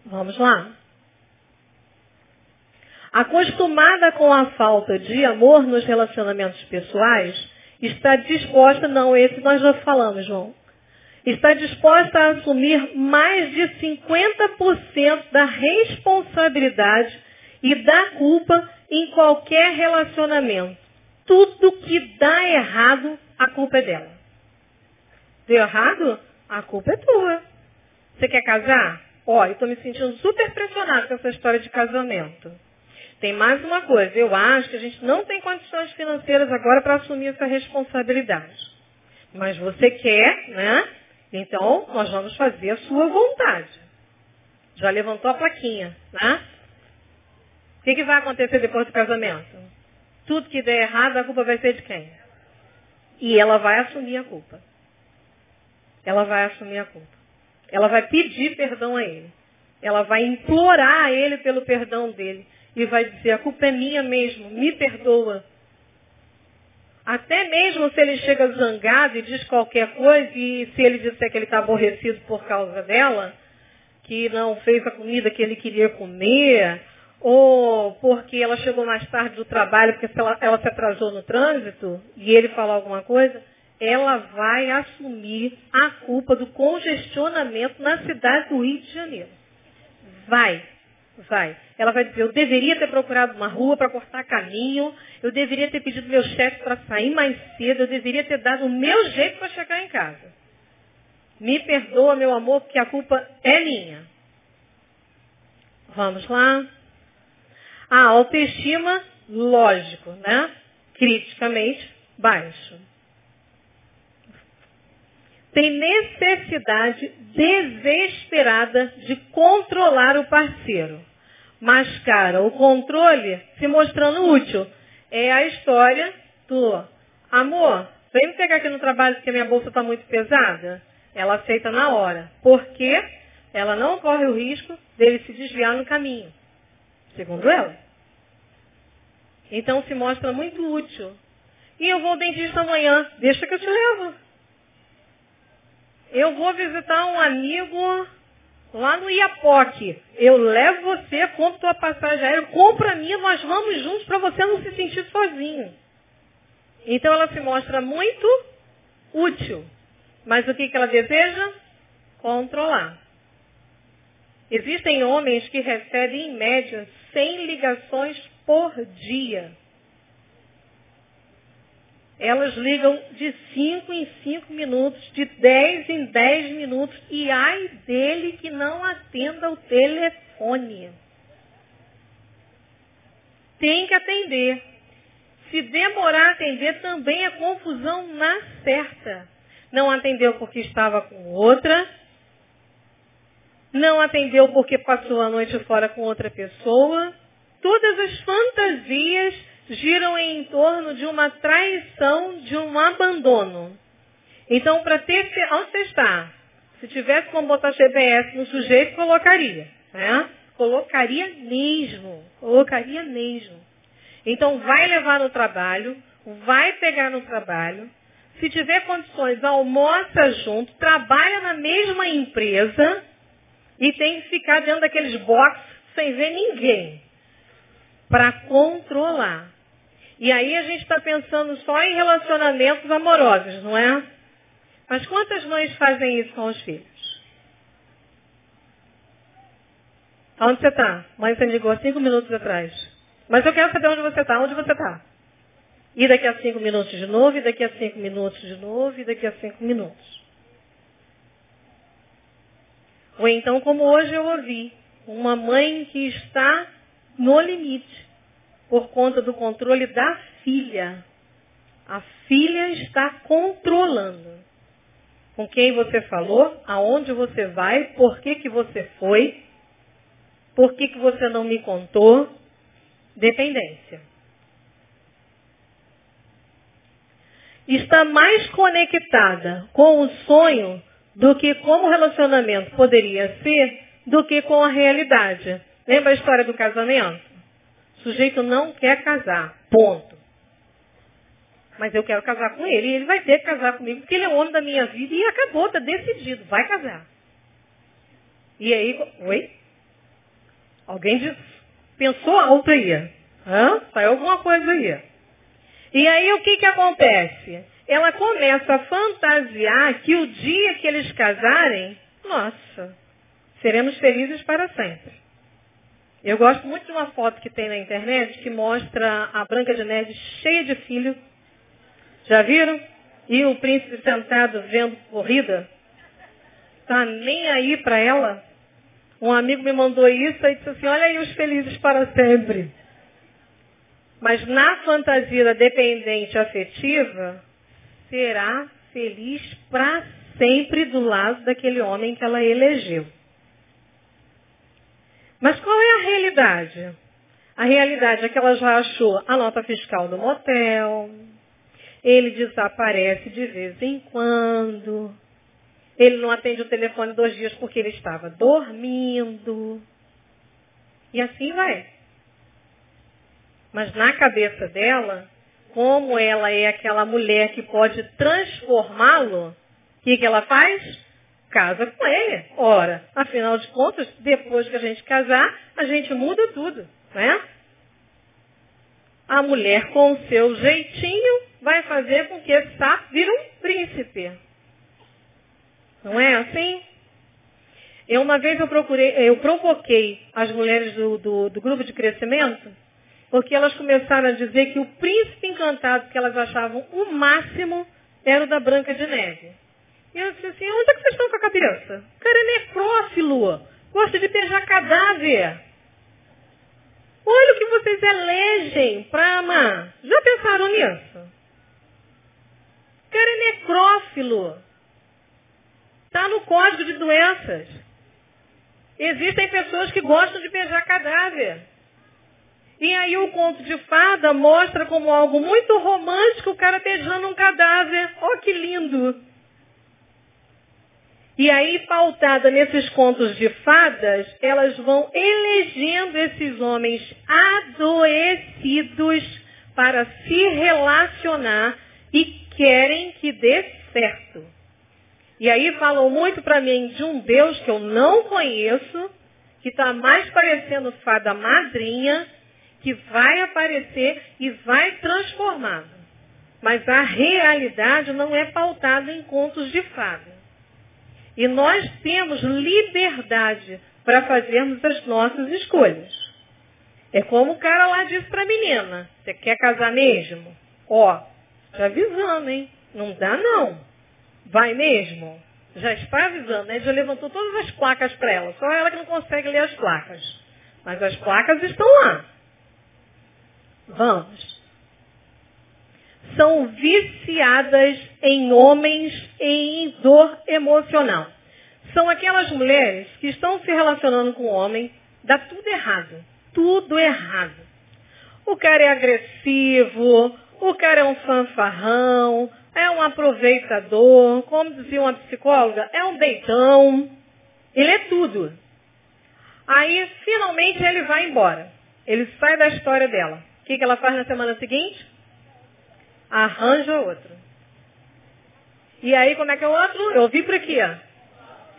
B: Vamos lá. Acostumada com a falta de amor nos relacionamentos pessoais, está disposta, não, esse nós já falamos, João, está disposta a assumir mais de 50% da responsabilidade e da culpa em qualquer relacionamento. Tudo que dá errado, a culpa é dela. Deu errado? A culpa é tua. Você quer casar? Ó, eu estou me sentindo super pressionada com essa história de casamento. Tem mais uma coisa, eu acho que a gente não tem condições financeiras agora para assumir essa responsabilidade. Mas você quer, né? Então, nós vamos fazer a sua vontade. Já levantou a plaquinha, né? O que, que vai acontecer depois do casamento? Tudo que der errado, a culpa vai ser de quem? E ela vai assumir a culpa. Ela vai assumir a culpa. Ela vai pedir perdão a ele. Ela vai implorar a ele pelo perdão dele e vai dizer, a culpa é minha mesmo, me perdoa. Até mesmo se ele chega zangado e diz qualquer coisa, e se ele disser que ele está aborrecido por causa dela, que não fez a comida que ele queria comer, ou porque ela chegou mais tarde do trabalho, porque ela, ela se atrasou no trânsito, e ele falou alguma coisa, ela vai assumir a culpa do congestionamento na cidade do Rio de Janeiro. Vai. Vai. Ela vai dizer, eu deveria ter procurado uma rua para cortar caminho, eu deveria ter pedido meu chefe para sair mais cedo, eu deveria ter dado o meu jeito para chegar em casa. Me perdoa, meu amor, porque a culpa é minha. Vamos lá. A autoestima, lógico, né? Criticamente baixo. Tem necessidade desesperada de controlar o parceiro. Mascara o controle se mostrando útil. É a história do amor, vem me pegar aqui no trabalho porque minha bolsa está muito pesada. Ela aceita na hora. Porque ela não corre o risco dele se desviar no caminho. Segundo ela. Então se mostra muito útil. E eu vou ao dentista amanhã. Deixa que eu te levo. Eu vou visitar um amigo lá no Iapoque. Eu levo você, compro tua passagem aérea, compra a minha, nós vamos juntos para você não se sentir sozinho. Então ela se mostra muito útil. Mas o que, que ela deseja? Controlar. Existem homens que recebem em média 100 ligações por dia. Elas ligam de 5 em 5 minutos, de 10 em 10 minutos, e ai dele que não atenda o telefone. Tem que atender. Se demorar a atender, também é confusão na certa. Não atendeu porque estava com outra, não atendeu porque passou a noite fora com outra pessoa. Todas as fantasias giram em torno de uma traição, de um abandono. Então, para ter, onde você está? Se tivesse como botar GPS no sujeito, colocaria. Né? Colocaria mesmo. Colocaria mesmo. Então, vai levar no trabalho, vai pegar no trabalho. Se tiver condições, almoça junto, trabalha na mesma empresa e tem que ficar dentro daqueles boxes sem ver ninguém. Para controlar. E aí a gente está pensando só em relacionamentos amorosos, não é? Mas quantas mães fazem isso com os filhos? Onde você está? Mãe, você ligou há cinco minutos atrás. Mas eu quero saber onde você está. Onde você está? E daqui a cinco minutos de novo, e daqui a cinco minutos de novo, e daqui a cinco minutos. Ou então, como hoje eu ouvi, uma mãe que está no limite por conta do controle da filha. A filha está controlando. Com quem você falou, aonde você vai, por que, que você foi, por que, que você não me contou. Dependência. Está mais conectada com o sonho do que como o relacionamento poderia ser, do que com a realidade. Lembra a história do casamento? Sujeito não quer casar. Ponto. Mas eu quero casar com ele e ele vai ter que casar comigo, porque ele é o homem da minha vida e acabou, está decidido, vai casar. E aí, oi? Alguém disse, pensou alto aí? Hã? Saiu alguma coisa aí. E aí o que, que acontece? Ela começa a fantasiar que o dia que eles casarem, nossa, seremos felizes para sempre. Eu gosto muito de uma foto que tem na internet que mostra a Branca de Neve cheia de filhos. Já viram? E o príncipe sentado vendo corrida. Tá nem aí para ela. Um amigo me mandou isso e disse assim, olha aí os felizes para sempre. Mas na fantasia da dependente afetiva, será feliz para sempre do lado daquele homem que ela elegeu. Mas qual é a realidade? A realidade é que ela já achou a nota fiscal do motel, ele desaparece de vez em quando, ele não atende o telefone dois dias porque ele estava dormindo. E assim vai. Mas na cabeça dela, como ela é aquela mulher que pode transformá-lo, o que, que ela faz? Casa com ele. Ora, afinal de contas, depois que a gente casar, a gente muda tudo, né? A mulher com o seu jeitinho vai fazer com que esse sapo vire um príncipe. Não é assim? Eu uma vez eu procurei, eu provoquei as mulheres do, do, do grupo de crescimento, porque elas começaram a dizer que o príncipe encantado que elas achavam o máximo era o da Branca de Neve. E eu disse assim, onde é que vocês estão com a cabeça? O cara é necrófilo, gosta de beijar cadáver. Olha o que vocês elegem para amar. Já pensaram nisso? O cara é necrófilo. Está no código de doenças. Existem pessoas que gostam de beijar cadáver. E aí o conto de fada mostra como algo muito romântico o cara beijando um cadáver. Oh, que lindo! E aí, pautada nesses contos de fadas, elas vão elegendo esses homens adoecidos para se relacionar e querem que dê certo. E aí falam muito para mim de um Deus que eu não conheço, que está mais parecendo fada madrinha, que vai aparecer e vai transformar. Mas a realidade não é pautada em contos de fada. E nós temos liberdade para fazermos as nossas escolhas. É como o cara lá disse para a menina, você quer casar mesmo? Ó, te avisando, hein? Não dá não. Vai mesmo? Já está avisando, né? Já levantou todas as placas para ela. Só ela que não consegue ler as placas. Mas as placas estão lá. Vamos. São viciadas em homens em dor emocional. São aquelas mulheres que estão se relacionando com o homem, dá tudo errado. Tudo errado. O cara é agressivo, o cara é um fanfarrão, é um aproveitador, como dizia uma psicóloga, é um deitão. Ele é tudo. Aí, finalmente, ele vai embora. Ele sai da história dela. O que, ela faz na semana seguinte? Arranja outro. E aí, como é que é o outro? Eu vi por aqui, ó.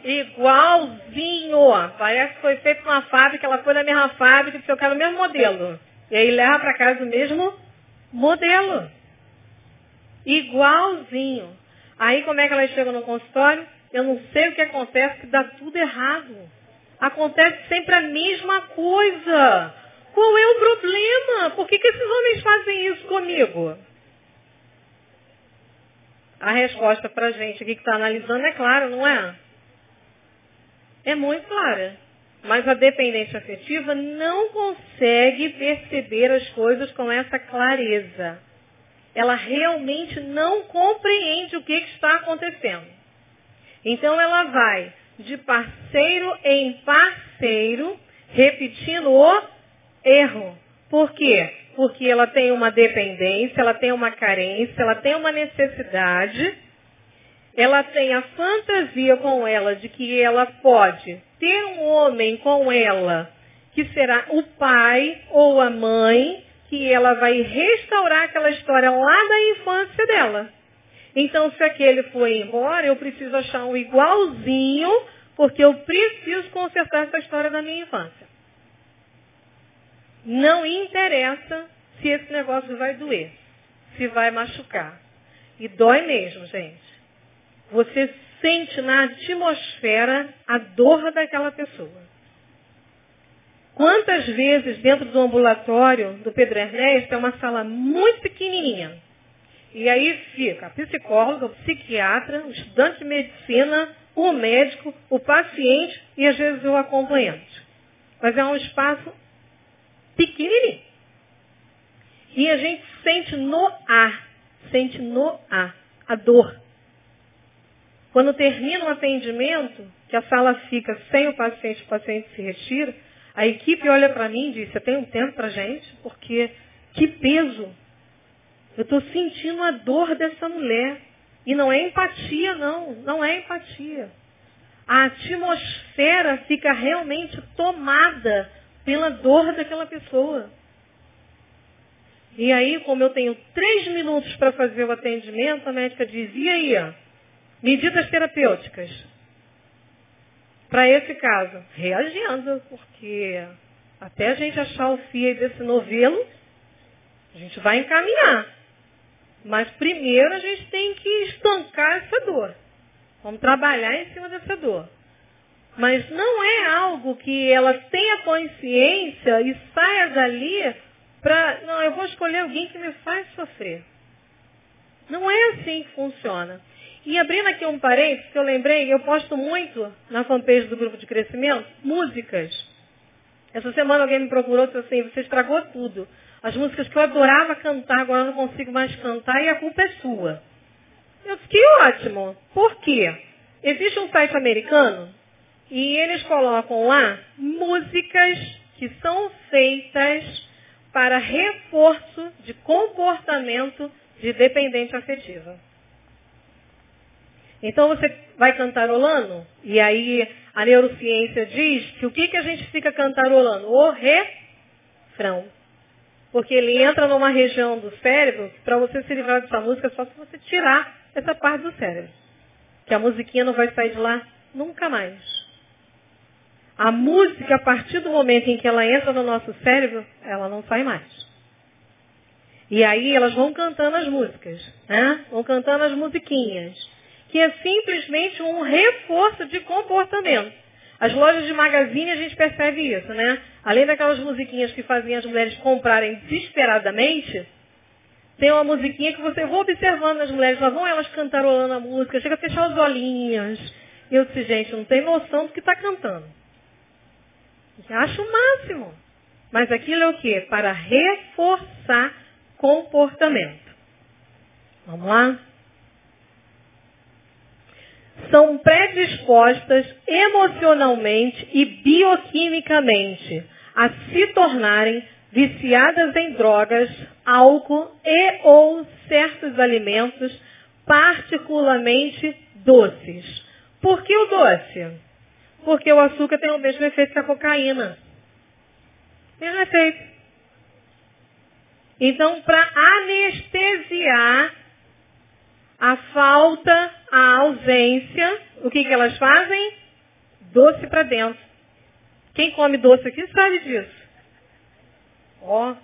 B: Igualzinho. Parece que foi feito numa fábrica, ela foi da mesma fábrica, que eu quero o mesmo modelo. E aí leva para casa o mesmo modelo. Igualzinho. Aí como é que elas chegam no consultório? Eu não sei o que acontece, que dá tudo errado. Acontece sempre a mesma coisa. Qual é o problema? Por que, que esses homens fazem isso comigo? A resposta para a gente aqui que está analisando é clara, não é? É muito clara. Mas a dependência afetiva não consegue perceber as coisas com essa clareza ela realmente não compreende o que, está acontecendo. Então ela vai de parceiro em parceiro, repetindo o erro. Por quê? Porque ela tem uma dependência, ela tem uma carência, ela tem uma necessidade, ela tem a fantasia com ela de que ela pode ter um homem com ela que será o pai ou a mãe que ela vai restaurar aquela história lá da infância dela. Então, se aquele foi embora, eu preciso achar um igualzinho, porque eu preciso consertar essa história da minha infância. Não interessa se esse negócio vai doer, se vai machucar. E dói mesmo, gente. Você sente na atmosfera a dor daquela pessoa. Quantas vezes dentro do ambulatório do Pedro Ernesto é uma sala muito pequenininha. E aí fica a psicóloga, o psiquiatra, o estudante de medicina, o médico, o paciente e às vezes o acompanhante. Mas é um espaço pequenininho. E a gente sente no ar, sente no ar a dor. Quando termina o atendimento, que a sala fica sem o paciente, o paciente se retira, a equipe olha para mim e diz, você tem um tempo para gente? Porque que peso. Eu estou sentindo a dor dessa mulher. E não é empatia, não. Não é empatia. A atmosfera fica realmente tomada pela dor daquela pessoa. E aí, como eu tenho três minutos para fazer o atendimento, a médica diz, e aí, ó, medidas terapêuticas para esse caso? Reagindo, porque até a gente achar o fio desse novelo, a gente vai encaminhar. Mas primeiro a gente tem que estancar essa dor. Vamos trabalhar em cima dessa dor. Mas não é algo que ela tenha consciência e saia dali para. Não, eu vou escolher alguém que me faz sofrer. Não é assim que funciona. E abrindo aqui um parênteses, que eu lembrei, eu posto muito na fanpage do grupo de crescimento, músicas. Essa semana alguém me procurou e disse assim, você estragou tudo. As músicas que eu adorava cantar, agora eu não consigo mais cantar e a culpa é sua. Eu disse, que ótimo. Por quê? Existe um site americano e eles colocam lá músicas que são feitas para reforço de comportamento de dependente afetiva. Então você vai cantarolando, e aí a neurociência diz que o que, que a gente fica cantarolando? O refrão. Porque ele entra numa região do cérebro para você se livrar dessa música é só se você tirar essa parte do cérebro. que a musiquinha não vai sair de lá nunca mais. A música, a partir do momento em que ela entra no nosso cérebro, ela não sai mais. E aí elas vão cantando as músicas, né? Vão cantando as musiquinhas, que é simplesmente um reforço de comportamento. As lojas de magazine a gente percebe isso, né? Além daquelas musiquinhas que faziam as mulheres comprarem desesperadamente, tem uma musiquinha que você vai observando as mulheres, lá vão elas cantarolando a música, chega a fechar os olhinhos. E eu disse, gente, não tem noção do que está cantando. Acho o máximo. Mas aquilo é o quê? Para reforçar comportamento. Vamos lá? São predispostas emocionalmente e bioquimicamente a se tornarem viciadas em drogas, álcool e ou certos alimentos, particularmente doces. Por que o doce? Porque o açúcar tem o mesmo efeito que a cocaína. Mesmo efeito. Então, para anestesiar a falta, a ausência, o que, que elas fazem? Doce para dentro. Quem come doce aqui sabe disso. Ó, o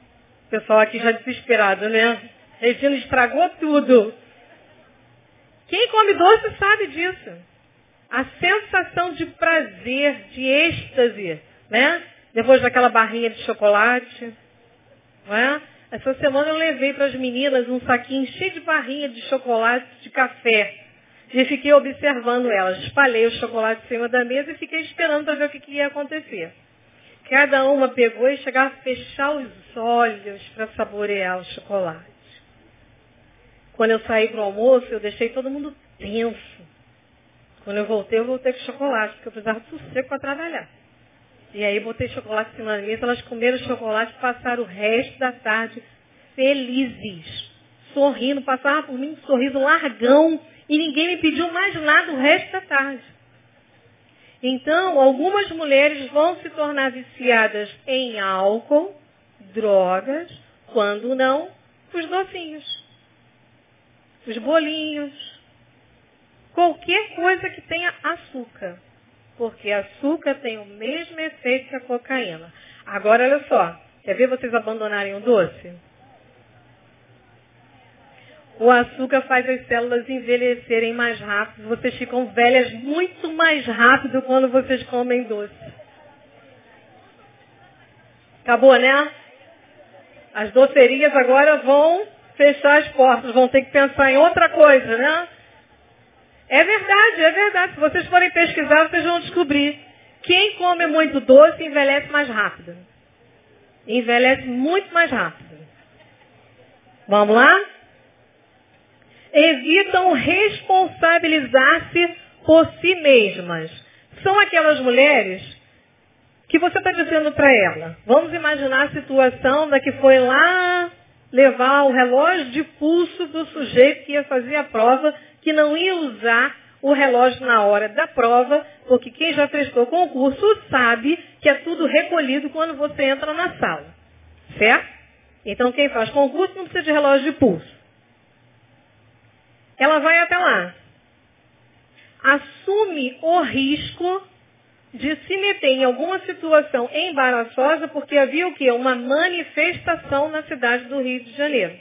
B: pessoal aqui já desesperado, né? Regina estragou tudo. Quem come doce sabe disso. A sensação de prazer, de êxtase, né? Depois daquela barrinha de chocolate. Não é? Essa semana eu levei para as meninas um saquinho cheio de barrinha de chocolate de café. E fiquei observando elas. Espalhei o chocolate em cima da mesa e fiquei esperando para ver o que, que ia acontecer. Cada uma pegou e chegava a fechar os olhos para saborear o chocolate. Quando eu saí para o almoço, eu deixei todo mundo tenso. Quando eu voltei, eu voltei com chocolate, porque eu precisava de sossego para trabalhar. E aí botei chocolate cima da mesa, elas comeram chocolate e passaram o resto da tarde felizes. Sorrindo, passavam por mim um sorriso largão e ninguém me pediu mais nada o resto da tarde. Então, algumas mulheres vão se tornar viciadas em álcool, drogas, quando não, os docinhos, os bolinhos, qualquer coisa que tenha açúcar. Porque açúcar tem o mesmo efeito que a cocaína. Agora, olha só, quer ver vocês abandonarem o doce? O açúcar faz as células envelhecerem mais rápido. Vocês ficam velhas muito mais rápido quando vocês comem doce. Acabou, né? As docerias agora vão fechar as portas, vão ter que pensar em outra coisa, né? É verdade, é verdade. Se vocês forem pesquisar, vocês vão descobrir. Quem come muito doce envelhece mais rápido. Envelhece muito mais rápido. Vamos lá? evitam responsabilizar-se por si mesmas. São aquelas mulheres que você está dizendo para ela. Vamos imaginar a situação da que foi lá levar o relógio de pulso do sujeito que ia fazer a prova, que não ia usar o relógio na hora da prova, porque quem já prestou concurso sabe que é tudo recolhido quando você entra na sala. Certo? Então quem faz concurso não precisa de relógio de pulso ela vai até lá. Assume o risco de se meter em alguma situação embaraçosa porque havia o quê? Uma manifestação na cidade do Rio de Janeiro.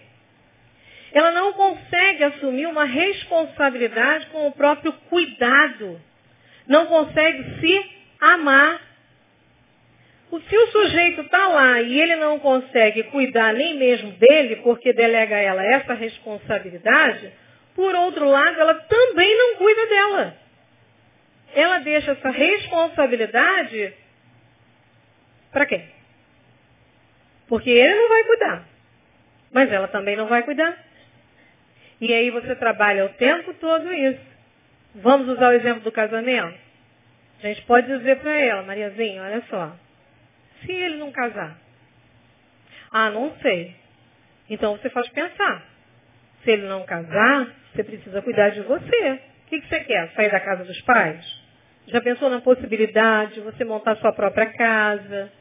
B: Ela não consegue assumir uma responsabilidade com o próprio cuidado. Não consegue se amar. Se o sujeito está lá e ele não consegue cuidar nem mesmo dele, porque delega a ela essa responsabilidade, por outro lado, ela também não cuida dela. Ela deixa essa responsabilidade para quem? Porque ele não vai cuidar. Mas ela também não vai cuidar. E aí você trabalha o tempo todo isso. Vamos usar o exemplo do casamento? A gente pode dizer para ela, Mariazinha, olha só. Se ele não casar. Ah, não sei. Então você faz pensar. Se ele não casar, você precisa cuidar de você. O que, que você quer? Sair da casa dos pais? Já pensou na possibilidade de você montar sua própria casa?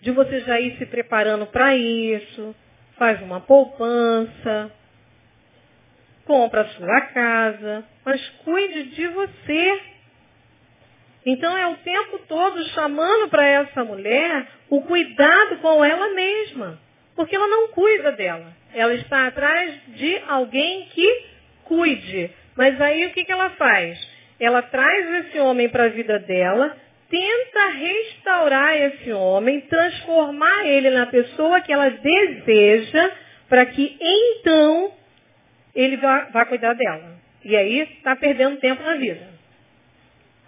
B: De você já ir se preparando para isso? Faz uma poupança. Compra a sua casa, mas cuide de você. Então é o tempo todo chamando para essa mulher o cuidado com ela mesma. Porque ela não cuida dela. Ela está atrás de alguém que cuide. Mas aí o que, que ela faz? Ela traz esse homem para a vida dela, tenta restaurar esse homem, transformar ele na pessoa que ela deseja, para que então ele vá, vá cuidar dela. E aí está perdendo tempo na vida.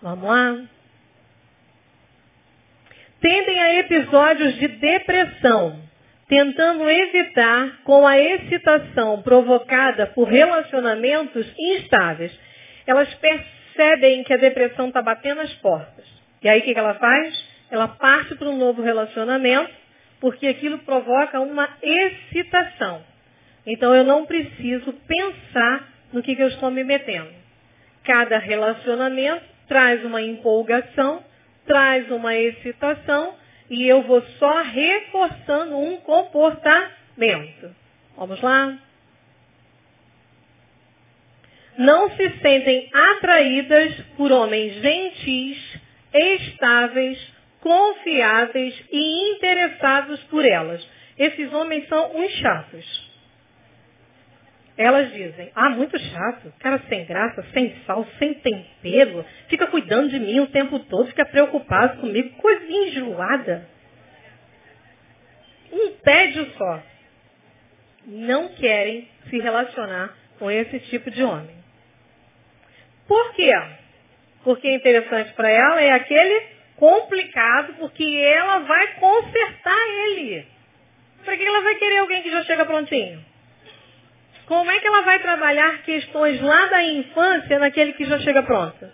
B: Vamos lá? Tendem a episódios de depressão, tentando evitar com a excitação provocada por relacionamentos instáveis. Elas percebem que a depressão está batendo as portas. E aí o que ela faz? Ela parte para um novo relacionamento, porque aquilo provoca uma excitação. Então eu não preciso pensar no que, que eu estou me metendo. Cada relacionamento traz uma empolgação, traz uma excitação e eu vou só reforçando um comportamento. Vamos lá? Não se sentem atraídas por homens gentis, estáveis, confiáveis e interessados por elas. Esses homens são uns chatos. Elas dizem, ah, muito chato, cara sem graça, sem sal, sem tempero, fica cuidando de mim o tempo todo, fica preocupado comigo, coisa enjoada. Um tédio só. Não querem se relacionar com esse tipo de homem. Por quê? Porque é interessante para ela é aquele complicado, porque ela vai consertar ele. Para que ela vai querer alguém que já chega prontinho? Como é que ela vai trabalhar questões lá da infância naquele que já chega pronto?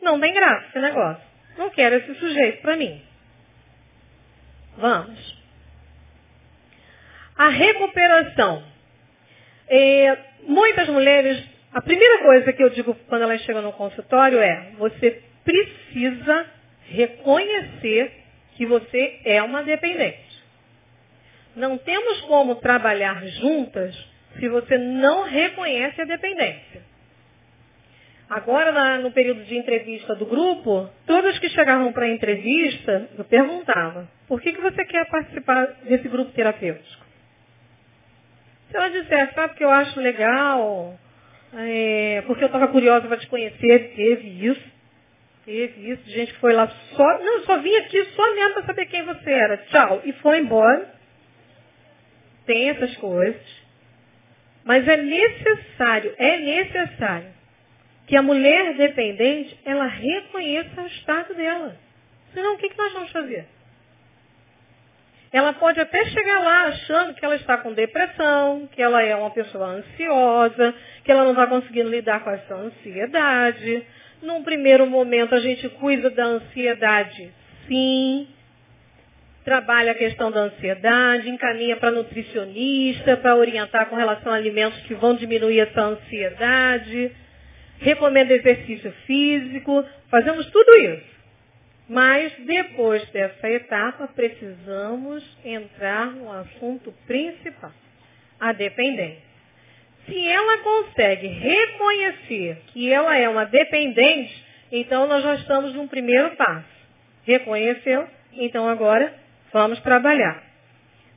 B: Não tem graça esse negócio. Não quero esse sujeito para mim. Vamos. A recuperação. É, muitas mulheres, a primeira coisa que eu digo quando elas chegam no consultório é, você precisa reconhecer que você é uma dependente. Não temos como trabalhar juntas se você não reconhece a dependência. Agora, na, no período de entrevista do grupo, todas que chegavam para a entrevista, eu perguntava, por que, que você quer participar desse grupo terapêutico? Se ela dissesse, sabe porque eu acho legal, é, porque eu estava curiosa para te conhecer, teve isso. Teve isso, gente que foi lá só. Não, só vim aqui só mesmo para saber quem você era. Tchau. E foi embora. Tem essas coisas. Mas é necessário, é necessário que a mulher dependente, ela reconheça o estado dela. Senão, o que, que nós vamos fazer? Ela pode até chegar lá achando que ela está com depressão, que ela é uma pessoa ansiosa, que ela não está conseguindo lidar com essa ansiedade. Num primeiro momento, a gente cuida da ansiedade, sim, trabalha a questão da ansiedade, encaminha para nutricionista, para orientar com relação a alimentos que vão diminuir essa ansiedade, recomenda exercício físico, fazemos tudo isso. Mas depois dessa etapa, precisamos entrar no assunto principal, a dependência. Se ela consegue reconhecer que ela é uma dependente, então nós já estamos num primeiro passo. Reconheceu? Então agora Vamos trabalhar.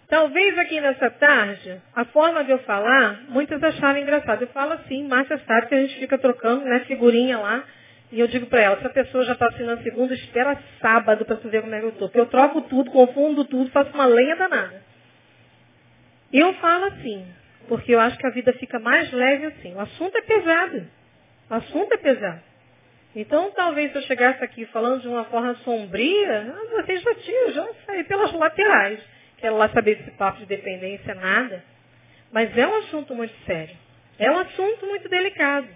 B: Talvez aqui nessa tarde, a forma de eu falar, muitas acharam engraçado. Eu falo assim, Márcia sabe que a gente fica trocando né, figurinha lá. E eu digo para ela, se a pessoa já está assinando segunda, espera sábado para você ver como é que eu estou. Porque eu troco tudo, confundo tudo, faço uma lenha danada. Eu falo assim, porque eu acho que a vida fica mais leve assim. O assunto é pesado. O assunto é pesado. Então, talvez se eu chegasse aqui falando de uma forma sombria, vocês já tinham, já saí pelas laterais. Quero lá saber desse papo de dependência, nada. Mas é um assunto muito sério. É um assunto muito delicado.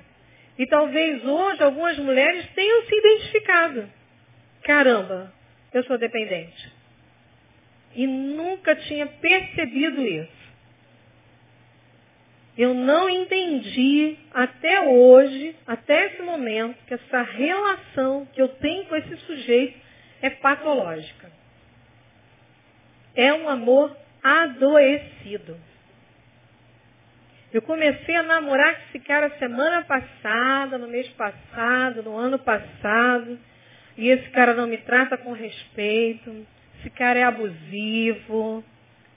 B: E talvez hoje algumas mulheres tenham se identificado. Caramba, eu sou dependente. E nunca tinha percebido isso. Eu não entendi até hoje, até esse momento, que essa relação que eu tenho com esse sujeito é patológica. É um amor adoecido. Eu comecei a namorar com esse cara semana passada, no mês passado, no ano passado. E esse cara não me trata com respeito. Esse cara é abusivo.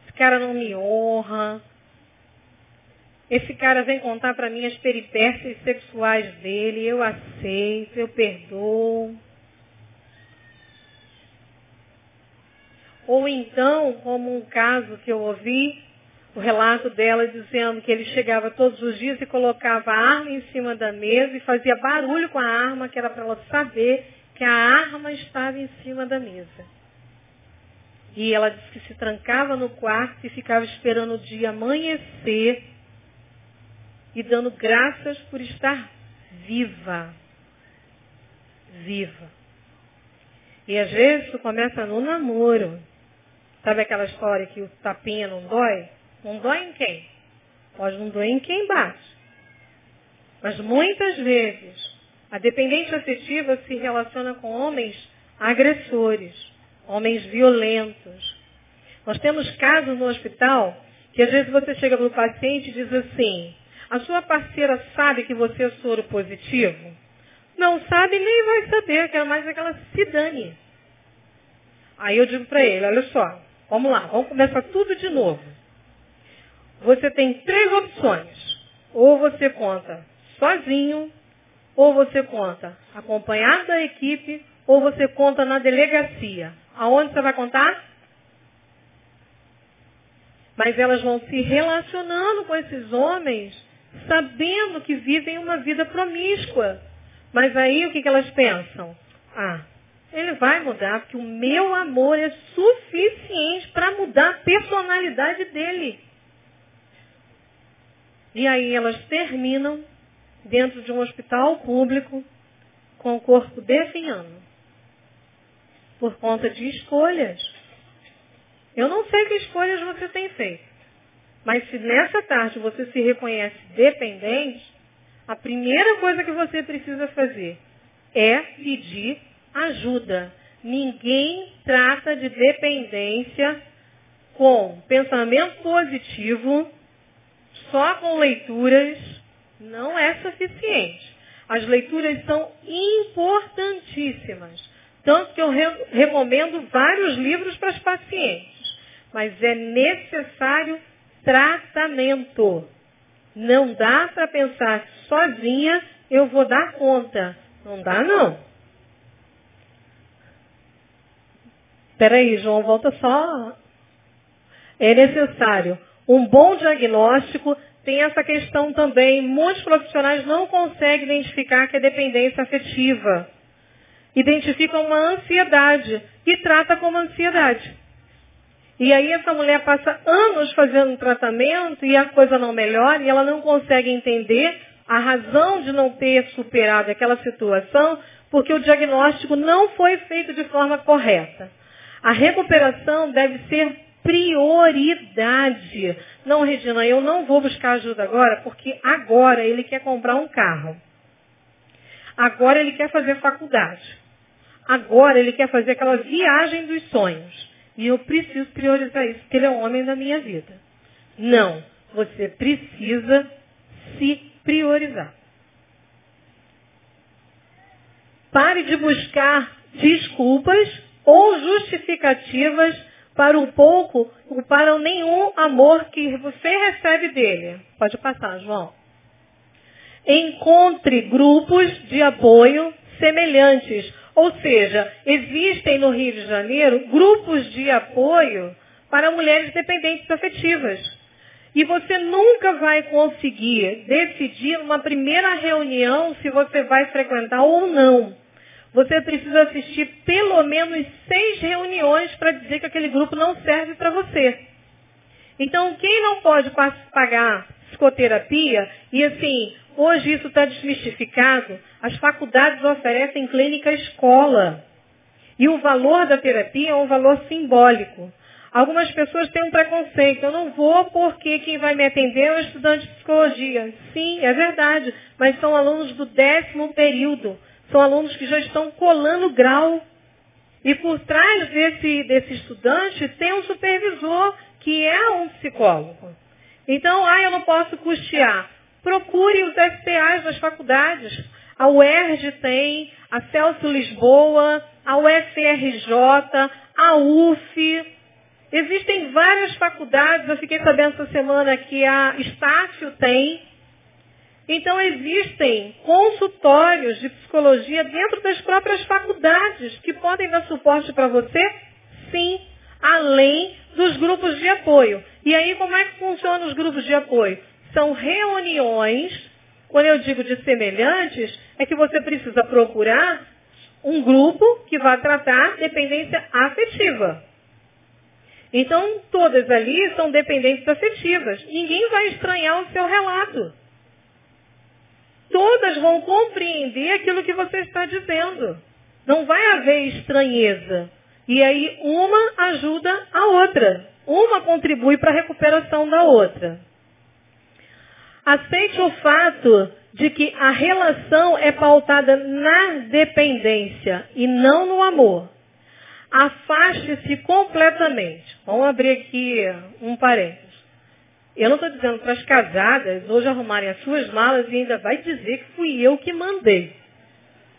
B: Esse cara não me honra. Esse cara vem contar para mim as peripécias sexuais dele. Eu aceito, eu perdoo. Ou então, como um caso que eu ouvi, o relato dela dizendo que ele chegava todos os dias e colocava a arma em cima da mesa e fazia barulho com a arma, que era para ela saber que a arma estava em cima da mesa. E ela disse que se trancava no quarto e ficava esperando o dia amanhecer e dando graças por estar viva. Viva. E às vezes tu começa no namoro. Sabe aquela história que o tapinha não dói? Não dói em quem? Pode não doer em quem bate. Mas muitas vezes a dependente afetiva se relaciona com homens agressores, homens violentos. Nós temos casos no hospital que às vezes você chega para o paciente e diz assim, a sua parceira sabe que você é soro positivo? Não sabe nem vai saber, quero mais é que ela se dane. Aí eu digo para ele, olha só, Vamos lá, vamos começar tudo de novo. Você tem três opções. Ou você conta sozinho, ou você conta acompanhado da equipe, ou você conta na delegacia. Aonde você vai contar? Mas elas vão se relacionando com esses homens, sabendo que vivem uma vida promíscua. Mas aí o que, que elas pensam? Ah, ele vai mudar, porque o meu amor é suficiente para mudar a personalidade dele. E aí elas terminam dentro de um hospital público com o corpo definhando. Por conta de escolhas. Eu não sei que escolhas você tem feito. Mas se nessa tarde você se reconhece dependente, a primeira coisa que você precisa fazer é pedir ajuda. Ninguém trata de dependência com pensamento positivo, só com leituras, não é suficiente. As leituras são importantíssimas. Tanto que eu re recomendo vários livros para os pacientes. Mas é necessário tratamento. Não dá para pensar sozinha, eu vou dar conta. Não dá não. Peraí, João, volta só. É necessário um bom diagnóstico. Tem essa questão também. Muitos profissionais não conseguem identificar que é dependência afetiva. Identificam uma ansiedade e trata como ansiedade. E aí essa mulher passa anos fazendo tratamento e a coisa não melhora e ela não consegue entender a razão de não ter superado aquela situação porque o diagnóstico não foi feito de forma correta. A recuperação deve ser prioridade. Não, Regina, eu não vou buscar ajuda agora, porque agora ele quer comprar um carro. Agora ele quer fazer faculdade. Agora ele quer fazer aquela viagem dos sonhos. E eu preciso priorizar isso, porque ele é o homem da minha vida. Não. Você precisa se priorizar. Pare de buscar desculpas ou justificativas para o pouco ou para o nenhum amor que você recebe dele. Pode passar, João. Encontre grupos de apoio semelhantes. Ou seja, existem no Rio de Janeiro grupos de apoio para mulheres dependentes afetivas. E você nunca vai conseguir decidir numa primeira reunião se você vai frequentar ou não. Você precisa assistir pelo menos seis reuniões para dizer que aquele grupo não serve para você. Então, quem não pode pagar psicoterapia, e assim, hoje isso está desmistificado, as faculdades oferecem clínica escola. E o valor da terapia é um valor simbólico. Algumas pessoas têm um preconceito. Eu não vou porque quem vai me atender é um estudante de psicologia. Sim, é verdade. Mas são alunos do décimo período. São alunos que já estão colando grau. E por trás desse, desse estudante tem um supervisor, que é um psicólogo. Então, ah, eu não posso custear. Procure os SPAs das faculdades. A UERJ tem, a Celso Lisboa, a UFRJ, a UF. Existem várias faculdades, eu fiquei sabendo essa semana que a Estácio tem. Então existem consultórios de psicologia dentro das próprias faculdades que podem dar suporte para você? Sim, além dos grupos de apoio. E aí como é que funcionam os grupos de apoio? São reuniões, quando eu digo de semelhantes, é que você precisa procurar um grupo que vai tratar dependência afetiva. Então, todas ali são dependentes afetivas. Ninguém vai estranhar o seu relato. Todas vão compreender aquilo que você está dizendo. Não vai haver estranheza. E aí, uma ajuda a outra. Uma contribui para a recuperação da outra. Aceite o fato de que a relação é pautada na dependência e não no amor. Afaste-se completamente. Vamos abrir aqui um parênteses. Eu não estou dizendo para as casadas hoje arrumarem as suas malas e ainda vai dizer que fui eu que mandei.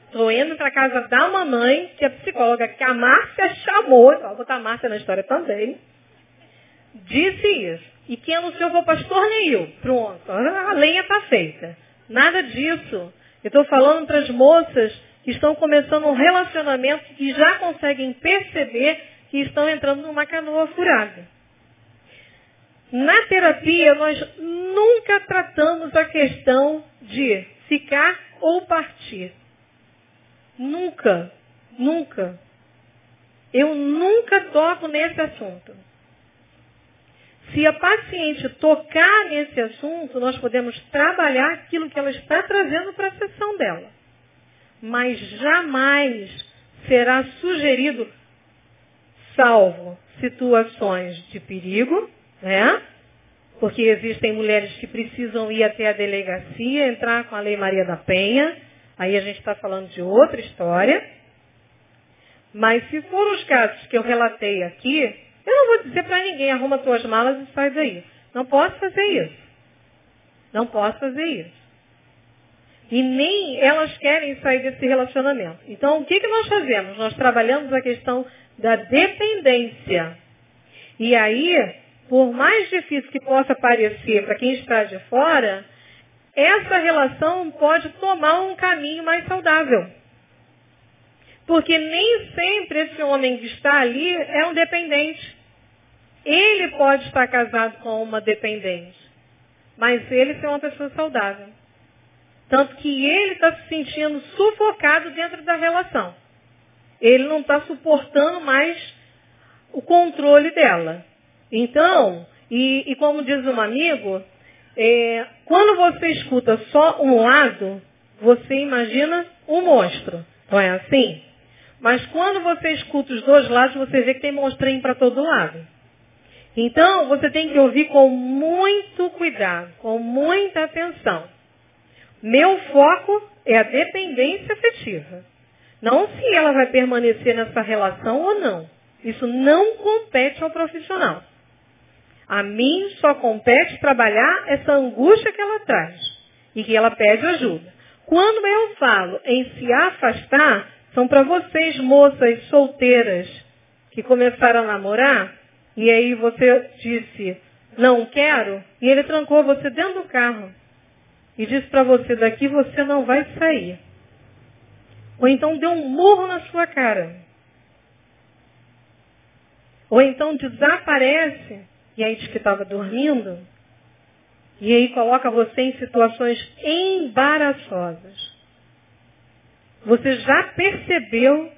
B: Estou indo para a casa da mamãe, que é psicóloga, que a Márcia chamou, vou botar a Márcia na história também, disse isso. E quem anunciou foi o pastor Neil. Pronto, a lenha está feita. Nada disso. Eu estou falando para as moças que estão começando um relacionamento que já conseguem perceber que estão entrando numa canoa furada. Na terapia, nós nunca tratamos a questão de ficar ou partir. Nunca, nunca. Eu nunca toco nesse assunto. Se a paciente tocar nesse assunto, nós podemos trabalhar aquilo que ela está trazendo para a sessão dela. Mas jamais será sugerido, salvo situações de perigo, né? Porque existem mulheres que precisam ir até a delegacia, entrar com a Lei Maria da Penha. Aí a gente está falando de outra história. Mas se for os casos que eu relatei aqui, eu não vou dizer para ninguém, arruma suas malas e sai daí. Não posso fazer isso. Não posso fazer isso. E nem elas querem sair desse relacionamento. Então, o que, que nós fazemos? Nós trabalhamos a questão da dependência. E aí, por mais difícil que possa parecer para quem está de fora, essa relação pode tomar um caminho mais saudável. Porque nem sempre esse homem que está ali é um dependente. Ele pode estar casado com uma dependente, mas ele ser uma pessoa saudável. Tanto que ele está se sentindo sufocado dentro da relação. Ele não está suportando mais o controle dela. Então, e, e como diz um amigo, é, quando você escuta só um lado, você imagina um monstro. Não é assim? Mas quando você escuta os dois lados, você vê que tem monstrinho para todo lado. Então, você tem que ouvir com muito cuidado, com muita atenção. Meu foco é a dependência afetiva. Não se ela vai permanecer nessa relação ou não. Isso não compete ao profissional. A mim só compete trabalhar essa angústia que ela traz e que ela pede ajuda. Quando eu falo em se afastar, são para vocês, moças solteiras, que começaram a namorar, e aí você disse, não quero, e ele trancou você dentro do carro. E disse para você, daqui você não vai sair. Ou então deu um murro na sua cara. Ou então desaparece, e aí diz que estava dormindo, e aí coloca você em situações embaraçosas. Você já percebeu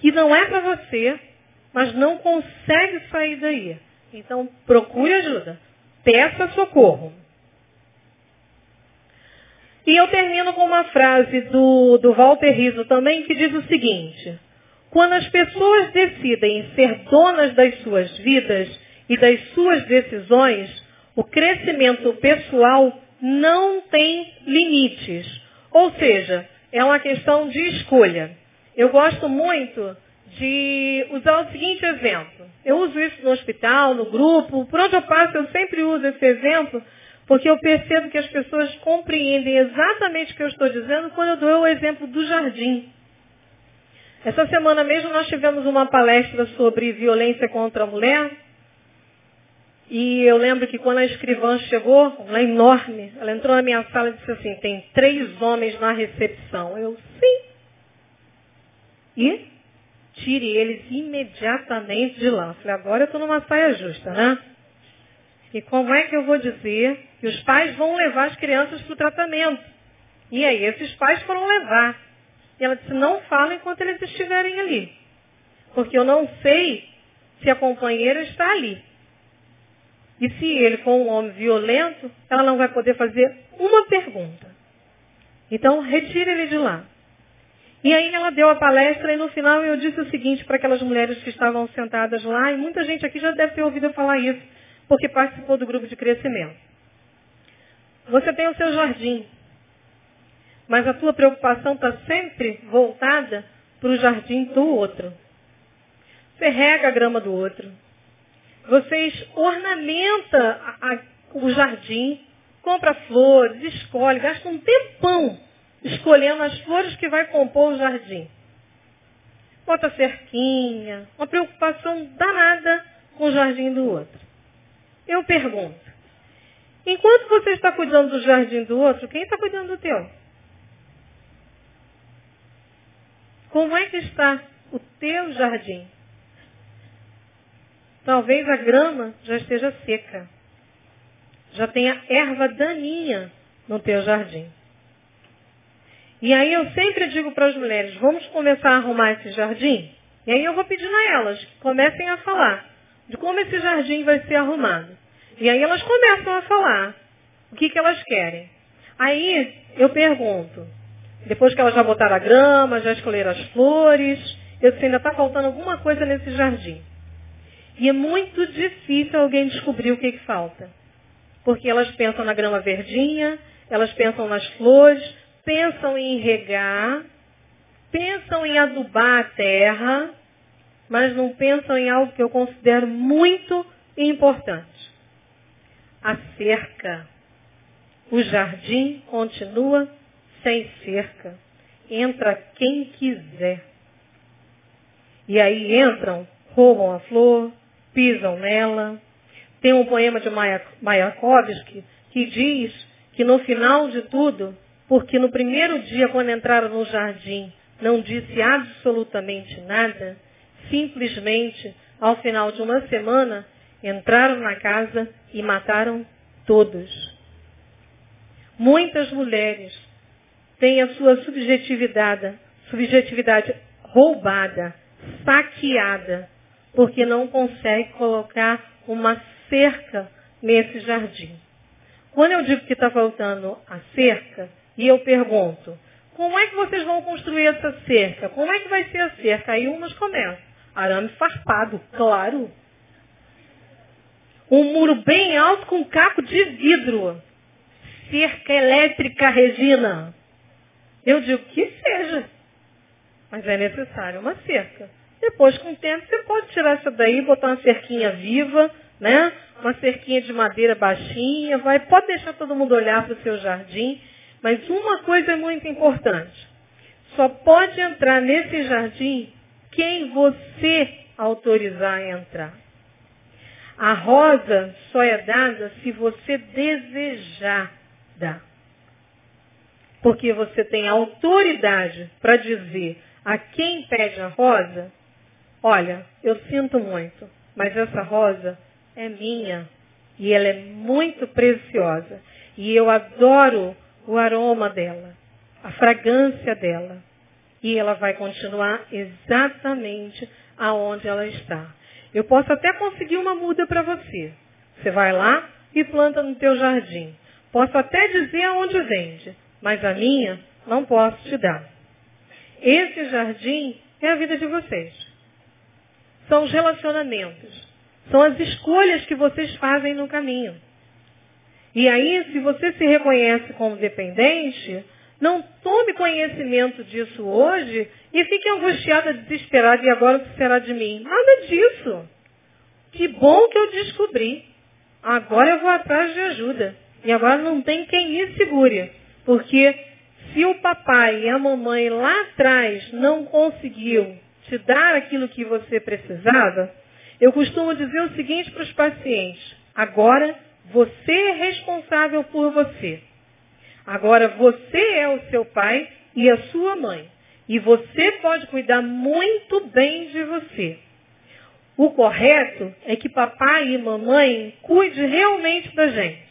B: que não é para você, mas não consegue sair daí. Então, procure ajuda. Peça socorro. E eu termino com uma frase do, do Walter Rizzo também, que diz o seguinte. Quando as pessoas decidem ser donas das suas vidas e das suas decisões, o crescimento pessoal não tem limites. Ou seja, é uma questão de escolha. Eu gosto muito de usar o seguinte exemplo. Eu uso isso no hospital, no grupo, por onde eu passo eu sempre uso esse exemplo, porque eu percebo que as pessoas compreendem exatamente o que eu estou dizendo quando eu dou o exemplo do jardim. Essa semana mesmo nós tivemos uma palestra sobre violência contra a mulher. E eu lembro que quando a escrivã chegou, ela é enorme, ela entrou na minha sala e disse assim, tem três homens na recepção. Eu, sim. E tire eles imediatamente de lá. Falei, agora eu estou numa saia justa, né? E como é que eu vou dizer que os pais vão levar as crianças para o tratamento? E aí, esses pais foram levar. E ela disse, não fala enquanto eles estiverem ali. Porque eu não sei se a companheira está ali. E se ele for um homem violento, ela não vai poder fazer uma pergunta. Então, retire ele de lá. E aí ela deu a palestra e no final eu disse o seguinte para aquelas mulheres que estavam sentadas lá, e muita gente aqui já deve ter ouvido eu falar isso, porque participou do grupo de crescimento. Você tem o seu jardim, mas a tua preocupação está sempre voltada para o jardim do outro. Você rega a grama do outro. Vocês ornamenta a, a, o jardim, compra flores, escolhe, gasta um tempão escolhendo as flores que vai compor o jardim. Bota cerquinha, uma preocupação danada com o jardim do outro. Eu pergunto, enquanto você está cuidando do jardim do outro, quem está cuidando do teu? Como é que está o teu jardim? Talvez a grama já esteja seca. Já tenha erva daninha no teu jardim. E aí eu sempre digo para as mulheres, vamos começar a arrumar esse jardim? E aí eu vou pedindo a elas que comecem a falar de como esse jardim vai ser arrumado. E aí elas começam a falar o que, que elas querem. Aí eu pergunto, depois que elas já botaram a grama, já escolheram as flores, eu sei, ainda está faltando alguma coisa nesse jardim. E é muito difícil alguém descobrir o que, que falta. Porque elas pensam na grama verdinha, elas pensam nas flores, pensam em regar, pensam em adubar a terra, mas não pensam em algo que eu considero muito importante. A cerca. O jardim continua sem cerca. Entra quem quiser. E aí entram, roubam a flor, pisam nela. Tem um poema de Mayakovsky que diz que no final de tudo, porque no primeiro dia, quando entraram no jardim, não disse absolutamente nada, simplesmente, ao final de uma semana, entraram na casa e mataram todos. Muitas mulheres tem a sua subjetividade, subjetividade roubada, saqueada, porque não consegue colocar uma cerca nesse jardim. Quando eu digo que está faltando a cerca, e eu pergunto, como é que vocês vão construir essa cerca? Como é que vai ser a cerca? Aí umas começam. Arame farpado, claro. Um muro bem alto com caco de vidro. Cerca elétrica, Regina. Eu digo que seja. Mas é necessário uma cerca. Depois, com o tempo, você pode tirar essa daí, botar uma cerquinha viva, né? Uma cerquinha de madeira baixinha, vai, pode deixar todo mundo olhar para o seu jardim. Mas uma coisa é muito importante. Só pode entrar nesse jardim quem você autorizar a entrar. A rosa só é dada se você desejar dar. Porque você tem autoridade para dizer a quem pede a rosa, olha, eu sinto muito, mas essa rosa é minha e ela é muito preciosa. E eu adoro o aroma dela, a fragrância dela. E ela vai continuar exatamente aonde ela está. Eu posso até conseguir uma muda para você. Você vai lá e planta no teu jardim. Posso até dizer aonde vende mas a minha não posso te dar. Esse jardim é a vida de vocês. São os relacionamentos. São as escolhas que vocês fazem no caminho. E aí, se você se reconhece como dependente, não tome conhecimento disso hoje e fique angustiada, desesperada, e agora o que será de mim? Nada disso. Que bom que eu descobri. Agora eu vou atrás de ajuda. E agora não tem quem me segure. Porque se o papai e a mamãe lá atrás não conseguiu te dar aquilo que você precisava, eu costumo dizer o seguinte para os pacientes. Agora você é responsável por você. Agora você é o seu pai e a sua mãe. E você pode cuidar muito bem de você. O correto é que papai e mamãe cuide realmente da gente.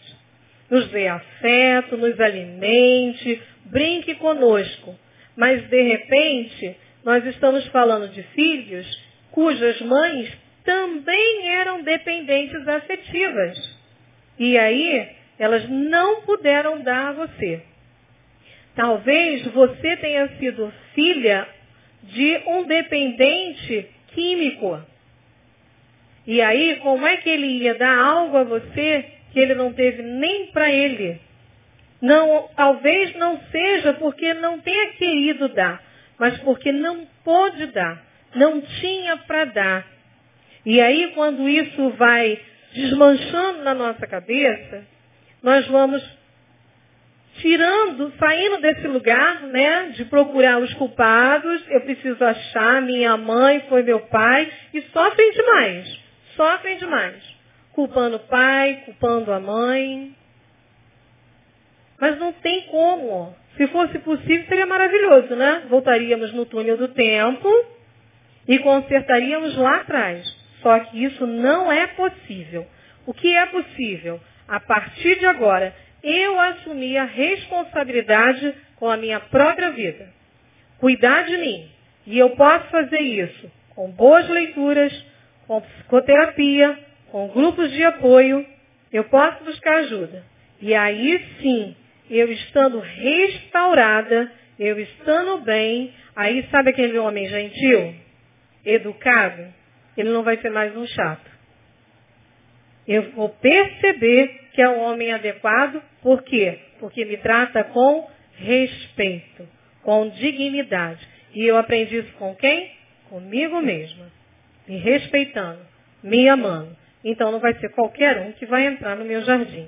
B: Nos dê afeto, nos alimente, brinque conosco. Mas de repente, nós estamos falando de filhos cujas mães também eram dependentes afetivas. E aí, elas não puderam dar a você. Talvez você tenha sido filha de um dependente químico. E aí, como é que ele ia dar algo a você que ele não teve nem para ele? Não, talvez não seja porque não tenha querido dar, mas porque não pôde dar, não tinha para dar. E aí, quando isso vai desmanchando na nossa cabeça, nós vamos tirando, saindo desse lugar, né, de procurar os culpados, eu preciso achar, minha mãe foi meu pai, e sofrem demais, sofrem demais. Culpando o pai, culpando a mãe. Mas não tem como. Se fosse possível, seria maravilhoso, né? Voltaríamos no túnel do tempo e consertaríamos lá atrás. Só que isso não é possível. O que é possível? A partir de agora, eu assumir a responsabilidade com a minha própria vida. Cuidar de mim. E eu posso fazer isso com boas leituras, com psicoterapia, com grupos de apoio. Eu posso buscar ajuda. E aí sim, eu estando restaurada, eu estando bem, aí sabe aquele homem gentil, educado? Ele não vai ser mais um chato. Eu vou perceber que é um homem adequado, por quê? Porque me trata com respeito, com dignidade. E eu aprendi isso com quem? Comigo mesma. Me respeitando, me amando. Então não vai ser qualquer um que vai entrar no meu jardim.